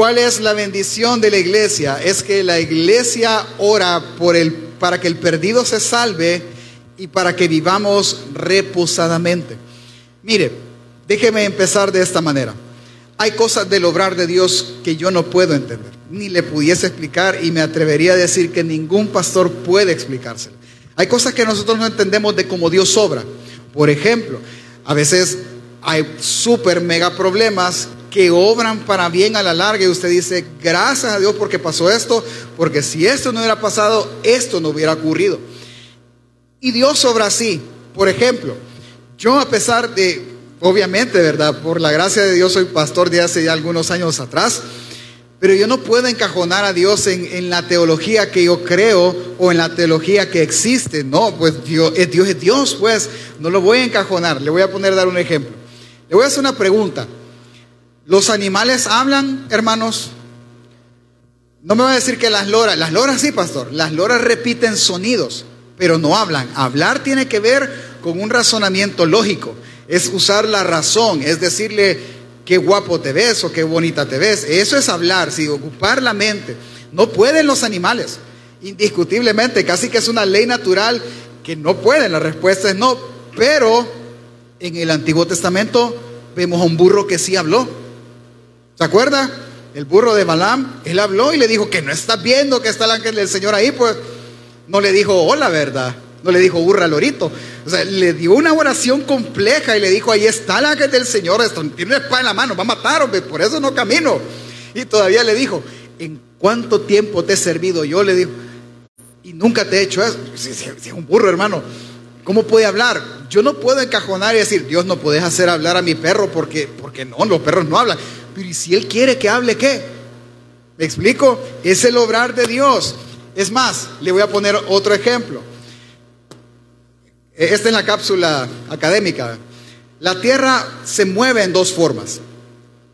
¿Cuál es la bendición de la iglesia? Es que la iglesia ora para que el perdido se salve y para que vivamos reposadamente. Mire, déjeme empezar de esta manera. Hay cosas del obrar de Dios que yo no puedo entender, ni le pudiese explicar y me atrevería a decir que ningún pastor puede explicárselo. Hay cosas que nosotros no entendemos de cómo Dios obra. Por ejemplo, a veces hay súper mega problemas que obran para bien a la larga y usted dice, gracias a Dios porque pasó esto, porque si esto no hubiera pasado, esto no hubiera ocurrido. Y Dios obra así. Por ejemplo, yo a pesar de, obviamente, ¿verdad? Por la gracia de Dios soy pastor de hace ya algunos años atrás, pero yo no puedo encajonar a Dios en, la teología que yo creo o en la teología que existe. No, pues Dios, Dios es Dios, pues no lo voy a encajonar. Le voy a poner, dar un ejemplo. Le voy a hacer una pregunta. ¿Los animales hablan, hermanos? No me va a decir que las loras, las loras sí, pastor, las loras repiten sonidos, pero no hablan. Hablar tiene que ver con un razonamiento lógico, es usar la razón, es decirle qué guapo te ves o qué bonita te ves. Eso es hablar, si ocupar la mente. No pueden los animales, indiscutiblemente, casi que es una ley natural que no pueden. La respuesta es no, pero en el Antiguo Testamento vemos a un burro que sí habló. ¿Se acuerda? El burro de Balaam, él habló y le dijo que no está viendo que está el ángel del Señor ahí, pues no le dijo hola, ¿verdad? No le dijo burra lorito. O sea, le dio una oración compleja y le dijo, ahí está el ángel del Señor, tiene una espada en la mano, va a matar, por eso no camino. Y todavía le dijo, ¿en cuánto tiempo te he servido? Yo le digo, y nunca te he hecho eso. Si, es un burro, hermano, ¿cómo puede hablar? Yo no puedo encajonar y decir, Dios, no puedes hacer hablar a mi perro porque, porque no, los perros no hablan. Pero ¿y si Él quiere que hable qué? ¿Me explico? Es el obrar de Dios. Es más, le voy a poner otro ejemplo. Esta es la cápsula académica. La Tierra se mueve en dos formas.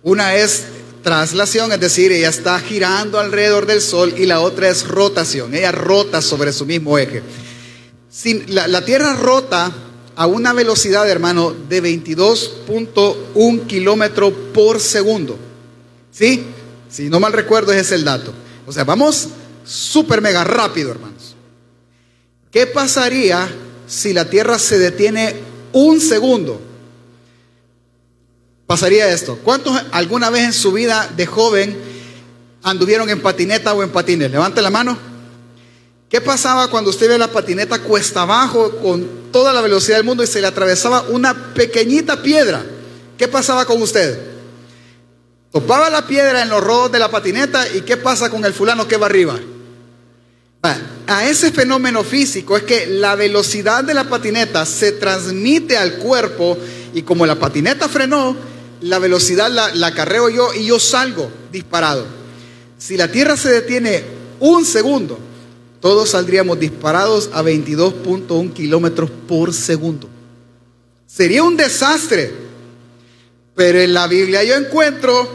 Una es traslación, es decir, ella está girando alrededor del Sol y la otra es rotación. Ella rota sobre su mismo eje. la, la Tierra rota a una velocidad, hermano, de 22.1 kilómetros por segundo. ¿Sí? Si no mal recuerdo, ese es el dato. O sea, vamos súper mega rápido, hermanos. ¿Qué pasaría si la Tierra se detiene un segundo? Pasaría esto. ¿Cuántos alguna vez en su vida de joven anduvieron en patineta o en patines? Levante la mano. ¿Qué pasaba cuando usted ve la patineta cuesta abajo con toda la velocidad del mundo y se le atravesaba una pequeñita piedra? ¿Qué pasaba con usted? Topaba la piedra en los rodos de la patineta y ¿qué pasa con el fulano que va arriba? A ese fenómeno físico es que la velocidad de la patineta se transmite al cuerpo y como la patineta frenó, la velocidad la, la carreo yo y yo salgo disparado. Si la Tierra se detiene un segundo, todos saldríamos disparados a 22.1 kilómetros por segundo. Sería un desastre. Pero en la Biblia yo encuentro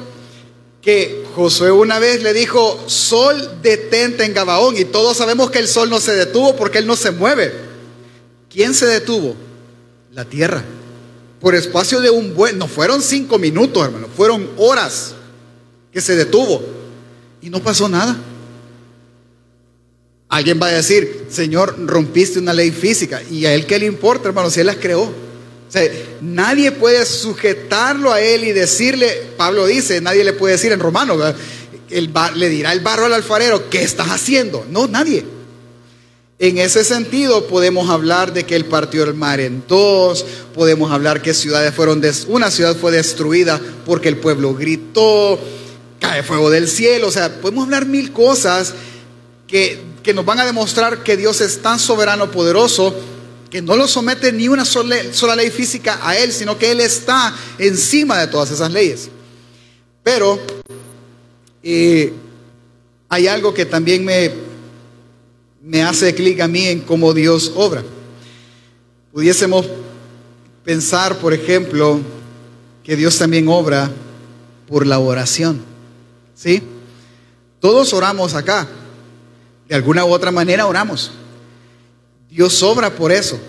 que Josué una vez le dijo, sol detente en Gabaón. Y todos sabemos que el sol no se detuvo porque él no se mueve. ¿Quién se detuvo? La tierra. Por espacio de un buen, no fueron cinco minutos, hermano, fueron horas que se detuvo. Y no pasó nada. Alguien va a decir, Señor, rompiste una ley física. ¿Y a él qué le importa, hermano, si él las creó? O sea, nadie puede sujetarlo a él y decirle, Pablo dice, nadie le puede decir en romano, le dirá el barro al alfarero, ¿qué estás haciendo? No, nadie. En ese sentido podemos hablar de que él partió el mar en dos, podemos hablar que ciudades fueron, una ciudad fue destruida porque el pueblo gritó, cae fuego del cielo, o sea, podemos hablar mil cosas que que nos van a demostrar que Dios es tan soberano, poderoso, que no lo somete ni una sola, ley física a Él, sino que Él está encima de todas esas leyes. Pero eh, hay algo que también me, me hace clic a mí en cómo Dios obra. Pudiésemos pensar, por ejemplo, que Dios también obra por la oración. ¿Sí? Todos oramos acá. De alguna u otra manera oramos. Dios obra por eso.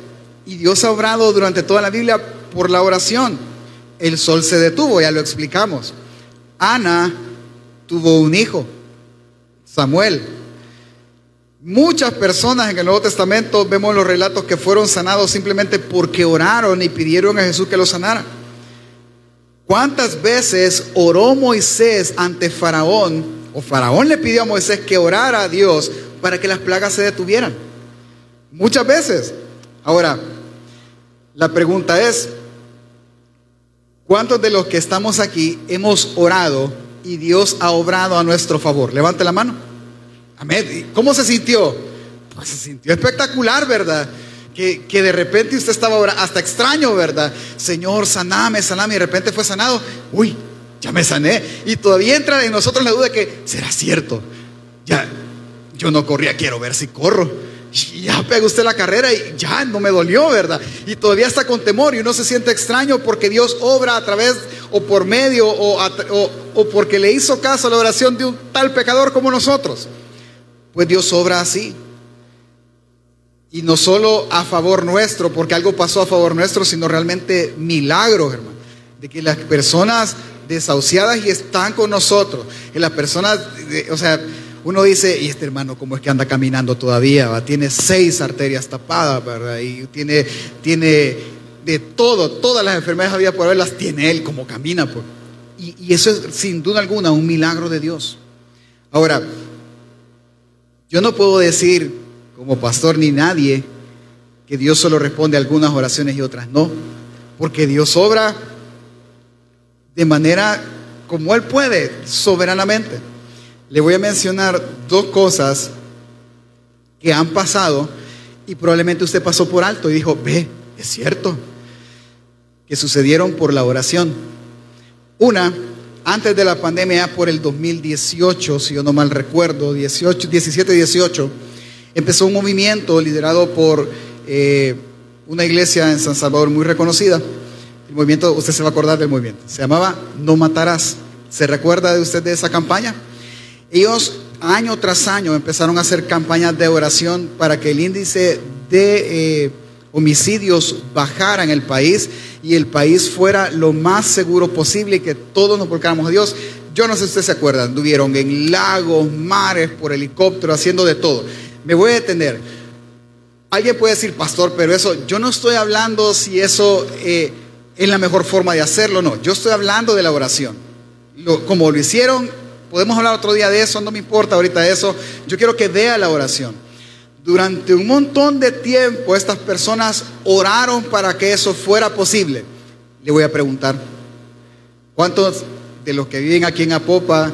Y Dios ha obrado durante toda la Biblia por la oración. El sol se detuvo, ya lo explicamos. Ana tuvo un hijo, Samuel. Muchas personas en el Nuevo Testamento vemos los relatos que fueron sanados simplemente porque oraron y pidieron a Jesús que los sanara. ¿Cuántas veces oró Moisés ante Faraón? O Faraón le pidió a Moisés que orara a Dios para que las plagas se detuvieran. Muchas veces. Ahora, la pregunta es, ¿cuántos de los que estamos aquí hemos orado y Dios ha obrado a nuestro favor? Levante la mano. Amén. ¿Cómo se sintió? Pues se sintió espectacular, ¿verdad? Que, que, de repente usted estaba orando, hasta extraño, ¿verdad? Señor, saname, saname, y de repente fue sanado. Uy, ya me sané. Y todavía entra en nosotros la duda de que, ¿será cierto? Ya, yo no corría, quiero ver si corro. Ya pega usted la carrera y ya no me dolió, ¿verdad? Y todavía está con temor y uno se siente extraño porque Dios obra a través o por medio o, o, o porque le hizo caso a la oración de un tal pecador como nosotros. Pues Dios obra así. Y no solo a favor nuestro, porque algo pasó a favor nuestro, sino realmente milagros, hermano. De que las personas desahuciadas y están con nosotros, que las personas, o sea, uno dice, y este hermano, ¿cómo es que anda caminando todavía? Tiene seis arterias tapadas. Y tiene, tiene de todo, todas las enfermedades había por haber, las tiene él, como camina. Pues. Y, y eso es sin duda alguna un milagro de Dios. Ahora, yo no puedo decir como pastor ni nadie que Dios solo responde a algunas oraciones y otras no, porque Dios obra de manera como Él puede, soberanamente. Le voy a mencionar dos cosas que han pasado y probablemente usted pasó por alto y dijo, ve, es cierto, que sucedieron por la oración. Una, antes de la pandemia, por el 2018, si yo no mal recuerdo, 18, 17, 18, empezó un movimiento liderado por eh, una iglesia en San Salvador muy reconocida. El movimiento, usted se va a acordar del movimiento, se llamaba No Matarás. ¿Se recuerda de usted de esa campaña? Ellos año tras año empezaron a hacer campañas de oración para que el índice de eh, homicidios bajara en el país y el país fuera lo más seguro posible y que todos nos volcáramos a Dios. Yo no sé si ustedes se acuerdan, estuvieron en lagos, mares, por helicóptero, haciendo de todo. Me voy a detener. Alguien puede decir, pastor, pero eso, yo no estoy hablando si eso eh, es la mejor forma de hacerlo, no. Yo estoy hablando de la oración. Como lo hicieron, podemos hablar otro día de eso, no me importa ahorita eso. Yo quiero que vea la oración. Durante un montón de tiempo estas personas oraron para que eso fuera posible. Le voy a preguntar, ¿cuántos de los que viven aquí en Apopa,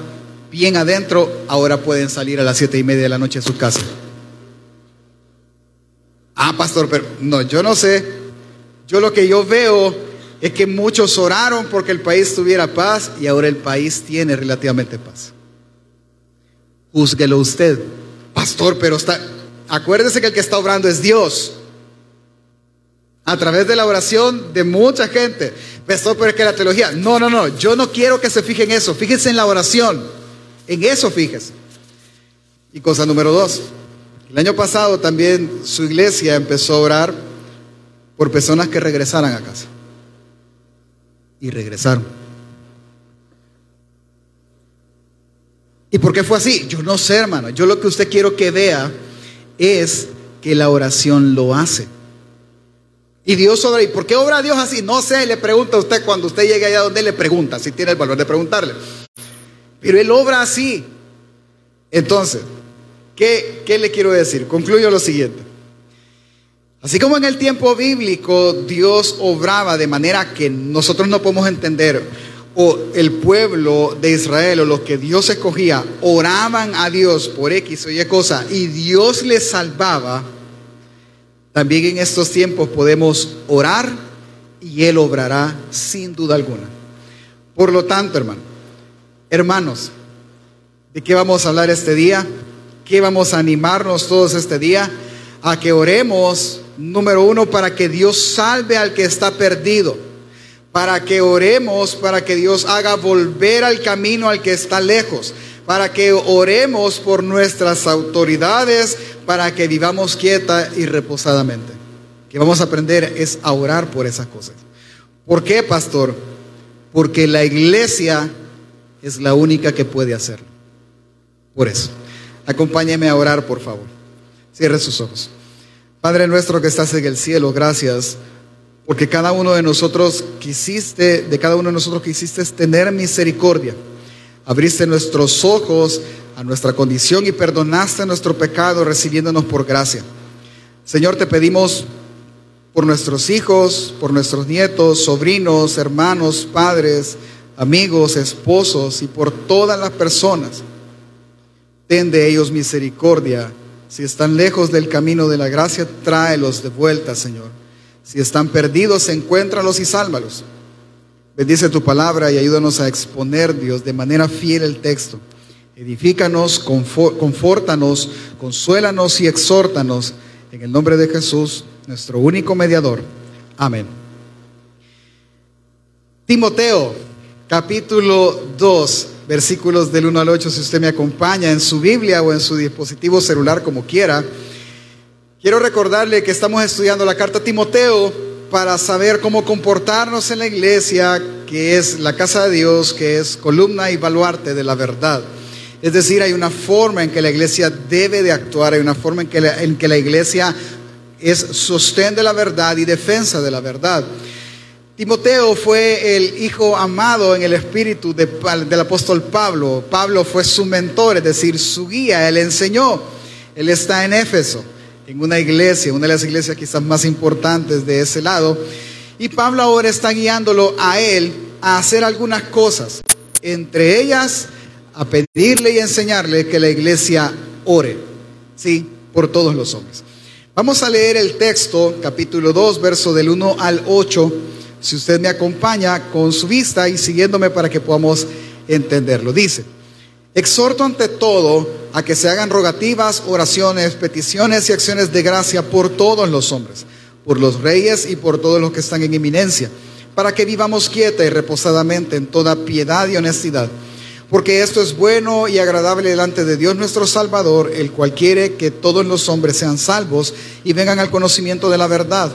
bien adentro, ahora pueden salir a las siete y media de la noche de sus casas? Ah, pastor, pero no, yo no sé. Yo lo que yo veo es que muchos oraron porque el país tuviera paz y ahora el país tiene relativamente paz. Júzguelo usted. Pastor, pero está... Acuérdese que el que está obrando es Dios. A través de la oración de mucha gente. Pastor, pero es que la teología... No, no, no. Yo no quiero que se fijen en eso. Fíjense en la oración. En eso fíjese. Y cosa número dos. El año pasado también su iglesia empezó a orar por personas que regresaran a casa. Y regresaron. ¿Y por qué fue así? Yo no sé, hermano. Yo lo que usted quiero que vea es que la oración lo hace. Y Dios obra. ¿Y por qué obra Dios así? No sé, le pregunta a usted cuando usted llegue allá donde le pregunta, si tiene el valor de preguntarle. Pero Él obra así. Entonces, ¿qué, qué le quiero decir? Concluyo lo siguiente. Así como en el tiempo bíblico Dios obraba de manera que nosotros no podemos entender, o el pueblo de Israel o los que Dios escogía oraban a Dios por X o Y cosa y Dios les salvaba, también en estos tiempos podemos orar y Él obrará sin duda alguna. Por lo tanto, hermano, hermanos, ¿de qué vamos a hablar este día? ¿Qué vamos a animarnos todos este día? A que oremos, número uno, para que Dios salve al que está perdido para que oremos, para que Dios haga volver al camino al que está lejos, para que oremos por nuestras autoridades, para que vivamos quieta y reposadamente. Que vamos a aprender es a orar por esas cosas. ¿Por qué, pastor? Porque la iglesia es la única que puede hacerlo. por eso. Acompáñeme a orar, por favor. Cierre sus ojos. Padre nuestro que estás en el cielo, gracias porque cada uno de nosotros quisiste, de cada uno de nosotros quisiste tener misericordia. Abriste nuestros ojos a nuestra condición y perdonaste nuestro pecado recibiéndonos por gracia. Señor, te pedimos por nuestros hijos, por nuestros nietos, sobrinos, hermanos, padres, amigos, esposos y por todas las personas. Ten de ellos misericordia. Si están lejos del camino de la gracia, tráelos de vuelta, Señor. Si están perdidos, encuéntralos y sálvalos. Bendice tu palabra y ayúdanos a exponer, Dios, de manera fiel el texto. Edifícanos, confórtanos, consuélanos y exhórtanos en el nombre de Jesús, nuestro único mediador. Amén. Timoteo, capítulo 2, versículos del 1 al 8, si usted me acompaña en su Biblia o en su dispositivo celular, como quiera. Quiero recordarle que estamos estudiando la carta a Timoteo para saber cómo comportarnos en la iglesia, que es la casa de Dios, que es columna y baluarte de la verdad. Es decir, hay una forma en que la iglesia debe de actuar, hay una forma en que la, en que la iglesia es sostén de la verdad y defensa de la verdad. Timoteo fue el hijo amado en el espíritu del apóstol Pablo. Pablo fue su mentor, es decir, su guía, él enseñó. Él está en Éfeso en una iglesia, una de las iglesias quizás más importantes de ese lado. Y Pablo ahora está guiándolo a él a hacer algunas cosas, entre ellas a pedirle y enseñarle que la iglesia ore, ¿sí? Por todos los hombres. Vamos a leer el texto, capítulo 2, verso del 1 al 8, si usted me acompaña con su vista y siguiéndome para que podamos entenderlo. Dice, exhorto ante todo, a que se hagan rogativas, oraciones, peticiones y acciones de gracia por todos los hombres, por los reyes y por todos los que están en eminencia, para que vivamos quieta y reposadamente en toda piedad y honestidad. Porque esto es bueno y agradable delante de Dios nuestro Salvador, el cual quiere que todos los hombres sean salvos y vengan al conocimiento de la verdad.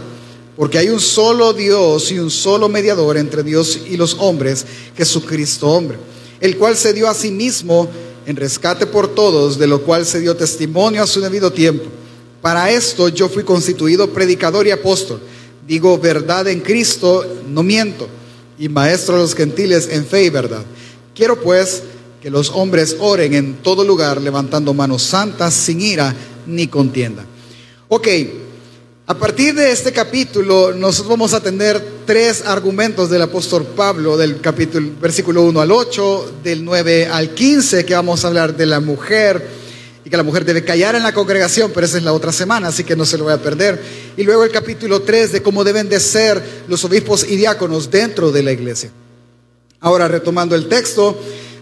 Porque hay un solo Dios y un solo mediador entre Dios y los hombres, Jesucristo hombre, el cual se dio a sí mismo en rescate por todos, de lo cual se dio testimonio a su debido tiempo. Para esto yo fui constituido predicador y apóstol. Digo verdad en Cristo, no miento, y maestro de los gentiles en fe y verdad. Quiero pues que los hombres oren en todo lugar, levantando manos santas, sin ira ni contienda. Ok, a partir de este capítulo, nosotros vamos a tener tres argumentos del apóstol Pablo, del capítulo, versículo 1 al 8, del 9 al 15, que vamos a hablar de la mujer y que la mujer debe callar en la congregación, pero esa es la otra semana, así que no se lo voy a perder. Y luego el capítulo 3 de cómo deben de ser los obispos y diáconos dentro de la iglesia. Ahora, retomando el texto,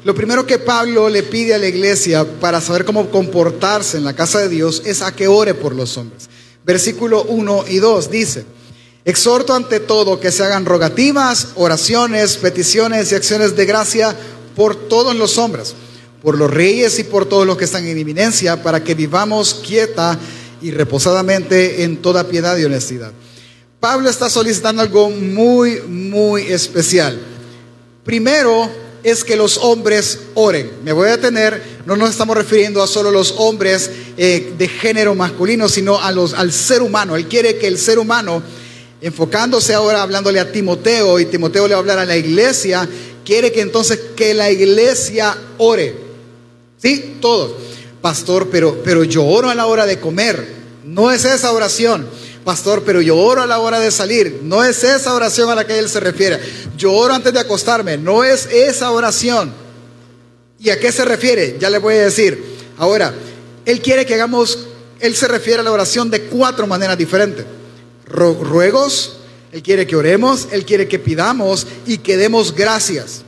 lo primero que Pablo le pide a la iglesia para saber cómo comportarse en la casa de Dios es a que ore por los hombres versículo 1 y 2 dice, exhorto ante todo que se hagan rogativas, oraciones, peticiones y acciones de gracia por todos los hombres, por los reyes y por todos los que están en eminencia, para que vivamos quieta y reposadamente en toda piedad y honestidad. Pablo está solicitando algo muy, muy especial. Primero, es que los hombres oren. Me voy a detener, no nos estamos refiriendo a solo los hombres eh, de género masculino, sino a los, al ser humano. Él quiere que el ser humano, enfocándose ahora hablándole a Timoteo, y Timoteo le va a hablar a la iglesia, quiere que entonces que la iglesia ore. ¿Sí? Todos. Pastor, pero, pero yo oro a la hora de comer. No es esa oración. Pastor, pero yo oro a la hora de salir. No es esa oración a la que él se refiere. Yo oro antes de acostarme. No es esa oración. ¿Y a qué se refiere? Ya le voy a decir. Ahora, él quiere que hagamos, él se refiere a la oración de cuatro maneras diferentes. Ruegos, él quiere que oremos, él quiere que pidamos y que demos gracias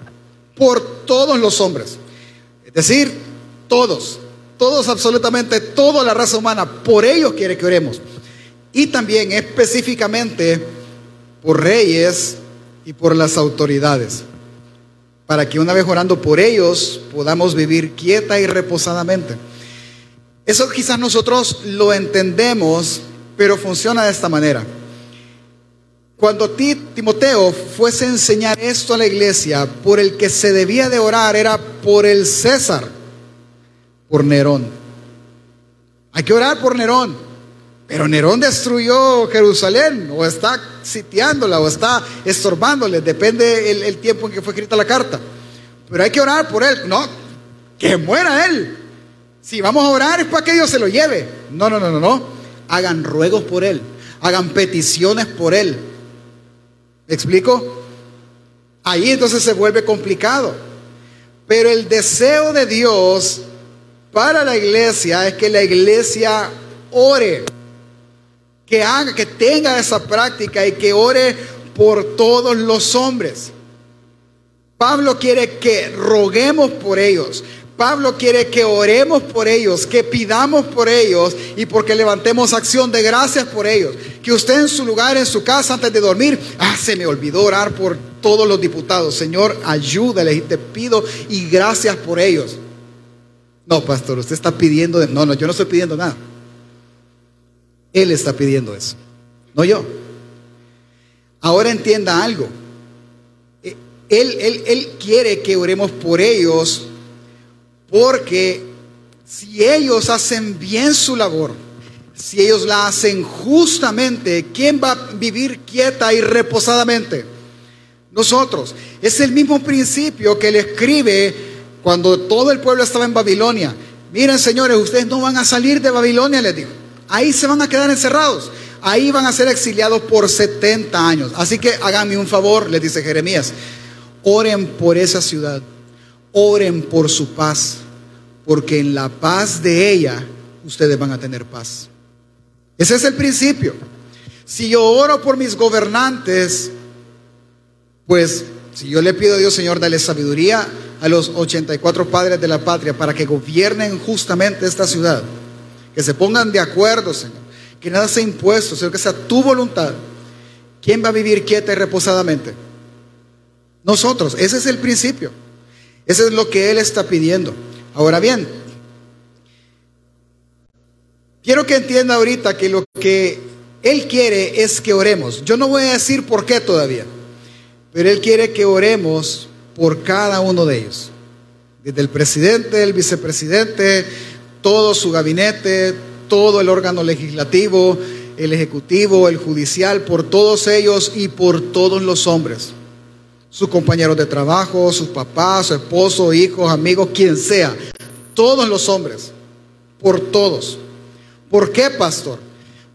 por todos los hombres. Es decir, todos, todos absolutamente, toda la raza humana, por ellos quiere que oremos y también específicamente por reyes y por las autoridades, para que una vez orando por ellos podamos vivir quieta y reposadamente. Eso quizás nosotros lo entendemos, pero funciona de esta manera. Cuando Timoteo fuese a enseñar esto a la iglesia, por el que se debía de orar era por el César por Nerón. Hay que orar por Nerón. Pero Nerón destruyó Jerusalén, o está sitiándola, o está estorbándole, depende el, tiempo en que fue escrita la carta. Pero hay que orar por él. No, que muera él. Si vamos a orar es para que Dios se lo lleve. No, no, no, no, no. Hagan ruegos por él. Hagan peticiones por él. ¿Me explico? Ahí entonces se vuelve complicado. Pero el deseo de Dios para la iglesia es que la iglesia ore, que haga, que tenga esa práctica y que ore por todos los hombres. Pablo quiere que roguemos por ellos. Pablo quiere que oremos por ellos, que pidamos por ellos y porque levantemos acción de gracias por ellos. Que usted en su lugar, en su casa, antes de dormir, ah, se me olvidó orar por todos los diputados. Señor, ayúdale y te pido y gracias por ellos. No, pastor, usted está pidiendo, no, no, yo no estoy pidiendo nada. Él está pidiendo eso, no yo. Ahora entienda algo. Él, él, él quiere que oremos por ellos porque si ellos hacen bien su labor, si ellos la hacen justamente, ¿quién va a vivir quieta y reposadamente? Nosotros. Es el mismo principio que él escribe cuando todo el pueblo estaba en Babilonia. Miren, señores, ustedes no van a salir de Babilonia, les dijo. Ahí se van a quedar encerrados. Ahí van a ser exiliados por 70 años. Así que háganme un favor, les dice Jeremías. Oren por esa ciudad. Oren por su paz porque en la paz de ella ustedes van a tener paz. Ese es el principio. Si yo oro por mis gobernantes, pues si yo le pido a Dios, Señor, dale sabiduría a los 84 padres de la patria para que gobiernen justamente esta ciudad, que se pongan de acuerdo, Señor, que nada sea impuesto, Señor, que sea tu voluntad. ¿Quién va a vivir quieta y reposadamente? Nosotros, ese es el principio. Ese es lo que Él está pidiendo. Ahora bien, quiero que entienda ahorita que lo que Él quiere es que oremos. Yo no voy a decir por qué todavía, pero Él quiere que oremos por cada uno de ellos. Desde el presidente, el vicepresidente, todo su gabinete, todo el órgano legislativo, el ejecutivo, el judicial, por todos ellos y por todos los hombres sus compañeros de trabajo, sus papás, su esposo, hijos, amigos, quien sea. Todos los hombres, por todos. ¿Por qué, pastor?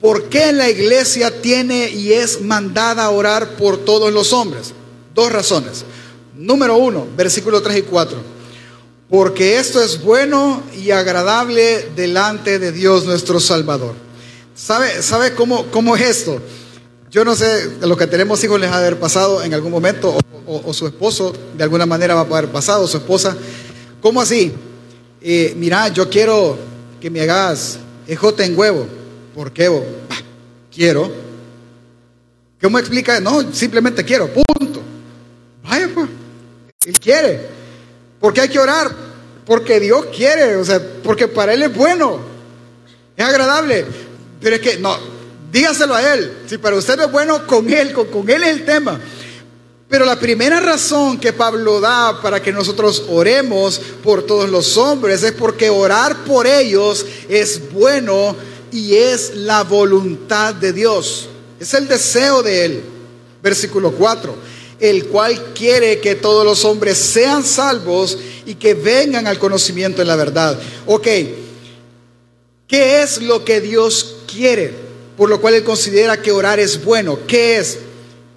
¿Por qué la iglesia tiene y es mandada a orar por todos los hombres? Dos razones. Número uno, versículo 3 y 4. Porque esto es bueno y agradable delante de Dios nuestro Salvador. ¿Sabe, sabe cómo, cómo es esto? Yo no sé, a los que tenemos hijos les ha de haber pasado en algún momento, o, su esposo de alguna manera va a haber pasado, su esposa. ¿Cómo así? Eh, mira, yo quiero que me hagas ejote en huevo. ¿Por qué? quiero. ¿Cómo explica? No, simplemente quiero, punto. Vaya, pues. Él quiere. ¿Por qué hay que orar? Porque Dios quiere, o sea, porque para Él es bueno, es agradable. Pero es que, no, dígaselo a Él. Si para usted es bueno, con Él, con, con Él es el tema. Pero la primera razón que Pablo da para que nosotros oremos por todos los hombres es porque orar por ellos es bueno y es la voluntad de Dios. Es el deseo de Él. Versículo 4. El cual quiere que todos los hombres sean salvos y que vengan al conocimiento de la verdad. Ok. ¿Qué es lo que Dios quiere? por lo cual él considera que orar es bueno. ¿Qué es?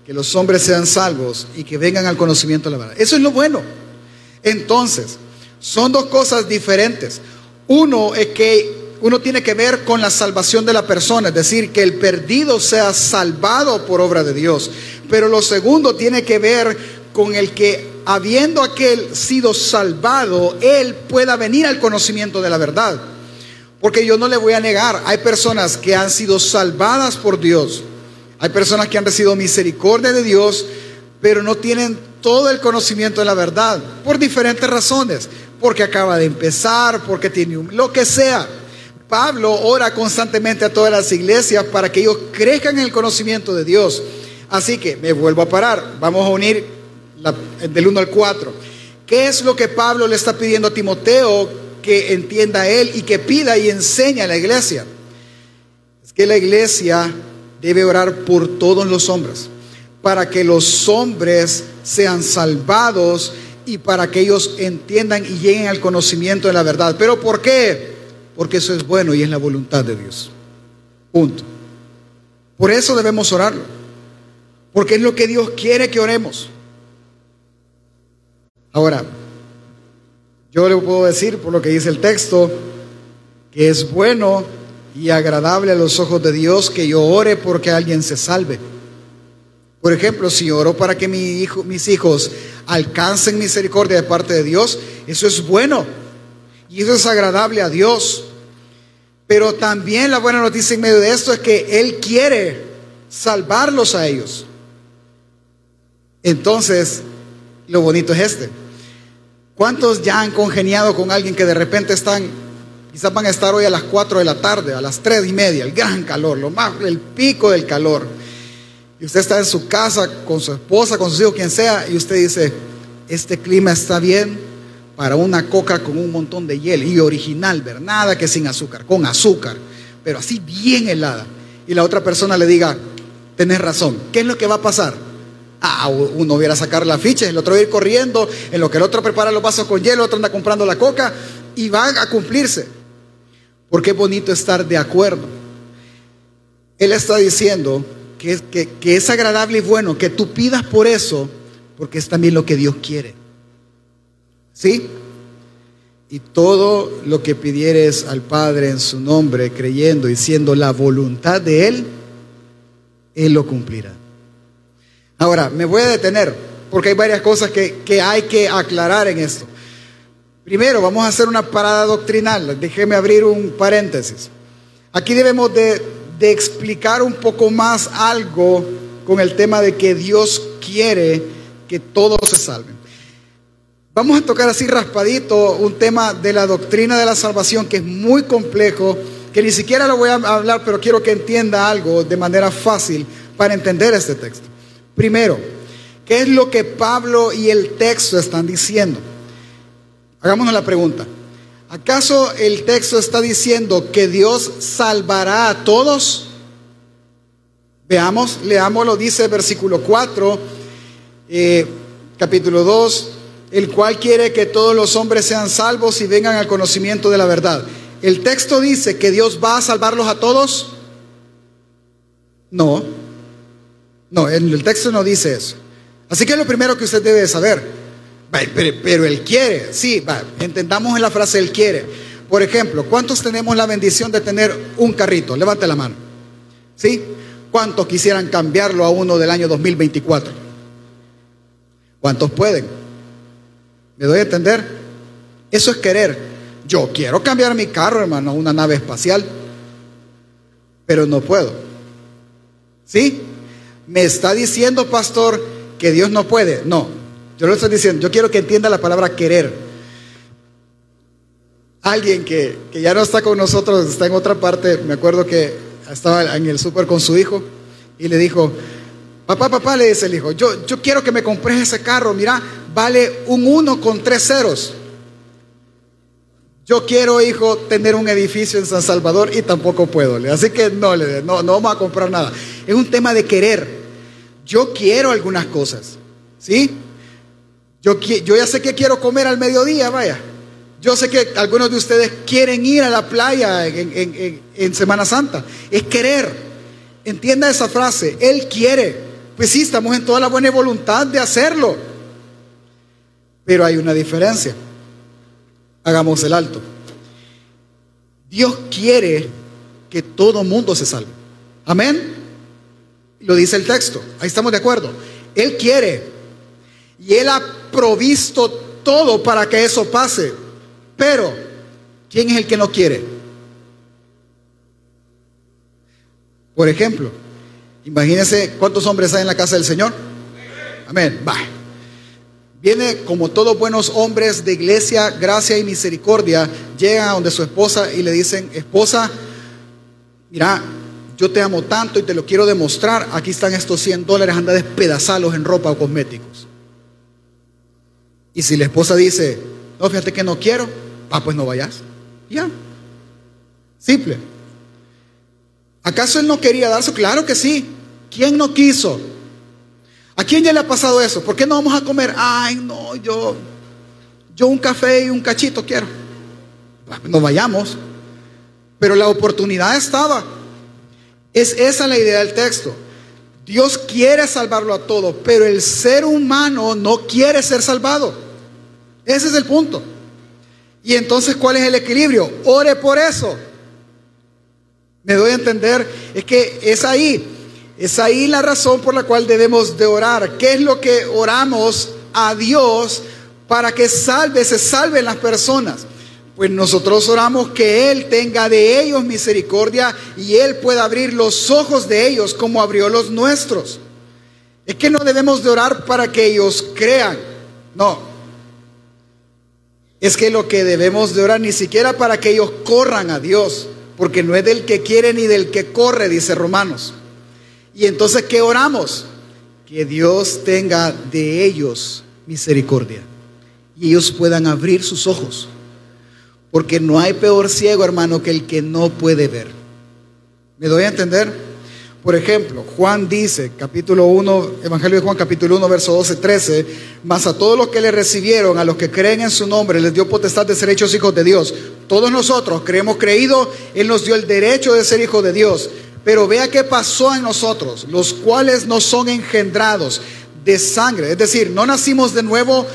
Que los hombres sean salvos y que vengan al conocimiento de la verdad. Eso es lo bueno. Entonces, son dos cosas diferentes. Uno es que uno tiene que ver con la salvación de la persona, es decir, que el perdido sea salvado por obra de Dios. Pero lo segundo tiene que ver con el que, habiendo aquel sido salvado, él pueda venir al conocimiento de la verdad. Porque yo no le voy a negar, hay personas que han sido salvadas por Dios, hay personas que han recibido misericordia de Dios, pero no tienen todo el conocimiento de la verdad, por diferentes razones, porque acaba de empezar, porque tiene un, lo que sea. Pablo ora constantemente a todas las iglesias para que ellos crezcan en el conocimiento de Dios. Así que me vuelvo a parar, vamos a unir del 1 al 4. ¿Qué es lo que Pablo le está pidiendo a Timoteo que entienda Él y que pida y enseñe a la iglesia. Es que la iglesia debe orar por todos los hombres, para que los hombres sean salvados y para que ellos entiendan y lleguen al conocimiento de la verdad. ¿Pero por qué? Porque eso es bueno y es la voluntad de Dios. Punto. Por eso debemos orarlo. Porque es lo que Dios quiere que oremos. Ahora, yo le puedo decir, por lo que dice el texto, que es bueno y agradable a los ojos de Dios que yo ore porque alguien se salve. Por ejemplo, si oro para que mis hijos alcancen misericordia de parte de Dios, eso es bueno y eso es agradable a Dios. Pero también la buena noticia en medio de esto es que Él quiere salvarlos a ellos. Entonces, lo bonito es este. ¿Cuántos ya han congeniado con alguien que de repente están, quizás van a estar hoy a las 4 de la tarde, a las 3 y media, el gran calor, lo más, el pico del calor? Y usted está en su casa con su esposa, con sus hijos, quien sea, y usted dice, este clima está bien para una coca con un montón de hielo y original, ¿verdad? Nada que sin azúcar, con azúcar, pero así bien helada. Y la otra persona le diga, tenés razón, ¿qué es lo que va a pasar? Ah, uno viera a sacar la ficha, el otro ir corriendo, en lo que el otro prepara los vasos con hielo, el otro anda comprando la coca y van a cumplirse. Porque es bonito estar de acuerdo. Él está diciendo que, es agradable y bueno, que tú pidas por eso, porque es también lo que Dios quiere. ¿Sí? Y todo lo que pidieres al Padre en su nombre, creyendo y siendo la voluntad de Él, Él lo cumplirá. Ahora, me voy a detener, porque hay varias cosas que, hay que aclarar en esto. Primero, vamos a hacer una parada doctrinal. Déjeme abrir un paréntesis. Aquí debemos de de explicar un poco más algo con el tema de que Dios quiere que todos se salven. Vamos a tocar así raspadito un tema de la doctrina de la salvación que es muy complejo, que ni siquiera lo voy a hablar, pero quiero que entienda algo de manera fácil para entender este texto. Primero, ¿qué es lo que Pablo y el texto están diciendo? Hagámonos la pregunta. ¿Acaso el texto está diciendo que Dios salvará a todos? Veamos, leámoslo, dice versículo 4, eh, capítulo 2, el cual quiere que todos los hombres sean salvos y vengan al conocimiento de la verdad. ¿El texto dice que Dios va a salvarlos a todos? No, no, el texto no dice eso. Así que es lo primero que usted debe saber. Pero, Él quiere, sí, entendamos en la frase Él quiere. Por ejemplo, ¿cuántos tenemos la bendición de tener un carrito? Levante la mano. ¿Sí? ¿Cuántos quisieran cambiarlo a uno del año 2024? ¿Cuántos pueden? ¿Me doy a entender? Eso es querer. Yo quiero cambiar mi carro, hermano, a una nave espacial, pero no puedo. ¿Sí? ¿Me está diciendo, pastor, que Dios no puede? No, yo lo estoy diciendo, yo quiero que entienda la palabra querer. Alguien que, ya no está con nosotros, está en otra parte, me acuerdo que estaba en el súper con su hijo y le dijo, papá, papá, le dice el hijo, yo, yo quiero que me compres ese carro, mira, vale un uno con tres ceros. Yo quiero, hijo, tener un edificio en San Salvador y tampoco puedo. Así que no, no, no vamos a comprar nada. Es un tema de querer. Yo quiero algunas cosas, ¿sí? Yo, ya sé que quiero comer al mediodía, vaya. Yo sé que algunos de ustedes quieren ir a la playa en, Semana Santa. Es querer. Entienda esa frase. Él quiere. Pues sí, estamos en toda la buena voluntad de hacerlo. Pero hay una diferencia. Hagamos el alto. Dios quiere que todo mundo se salve. Amén. Lo dice el texto. Ahí estamos de acuerdo. Él quiere. Y Él ha provisto todo para que eso pase. Pero, ¿quién es el que no quiere? Por ejemplo, imagínense cuántos hombres hay en la casa del Señor. Amén. Va. Viene como todos buenos hombres de iglesia, gracia y misericordia, llegan a donde su esposa y le dicen, esposa, mira, yo te amo tanto y te lo quiero demostrar, aquí están estos 100 dólares, anda a despedazarlos en ropa o cosméticos. Y si la esposa dice, no, fíjate que no quiero, Ah, pues no vayas. Ya. Simple. ¿Acaso él no quería darse? Claro que sí. ¿Quién no quiso? ¿A quién ya le ha pasado eso? ¿Por qué no vamos a comer? Ay, no, yo, yo un café y un cachito quiero. Ah, no vayamos. Pero la oportunidad estaba. Es esa la idea del texto. Dios quiere salvarlo a todo, pero el ser humano no quiere ser salvado. Ese es el punto. Y entonces, ¿cuál es el equilibrio? Ore por eso. Me doy a entender, es que es ahí, es ahí la razón por la cual debemos de orar. ¿Qué es lo que oramos a Dios para que salve, se salven las personas? Pues nosotros oramos que Él tenga de ellos misericordia y Él pueda abrir los ojos de ellos como abrió los nuestros. Es que no debemos de orar para que ellos crean, no. Es que lo que debemos de orar ni siquiera para que ellos corran a Dios, porque no es del que quiere ni del que corre, dice Romanos. Y entonces, ¿qué oramos? Que Dios tenga de ellos misericordia y ellos puedan abrir sus ojos porque no hay peor ciego, hermano, que el que no puede ver. ¿Me doy a entender? Por ejemplo, Juan dice, capítulo 1, Evangelio de Juan, capítulo 1, verso 12, 13, mas a todos los que le recibieron, a los que creen en su nombre, les dio potestad de ser hechos hijos de Dios. Todos nosotros que hemos creído, Él nos dio el derecho de ser hijos de Dios. Pero vea qué pasó en nosotros, los cuales no son engendrados de sangre. Es decir, no nacimos de nuevo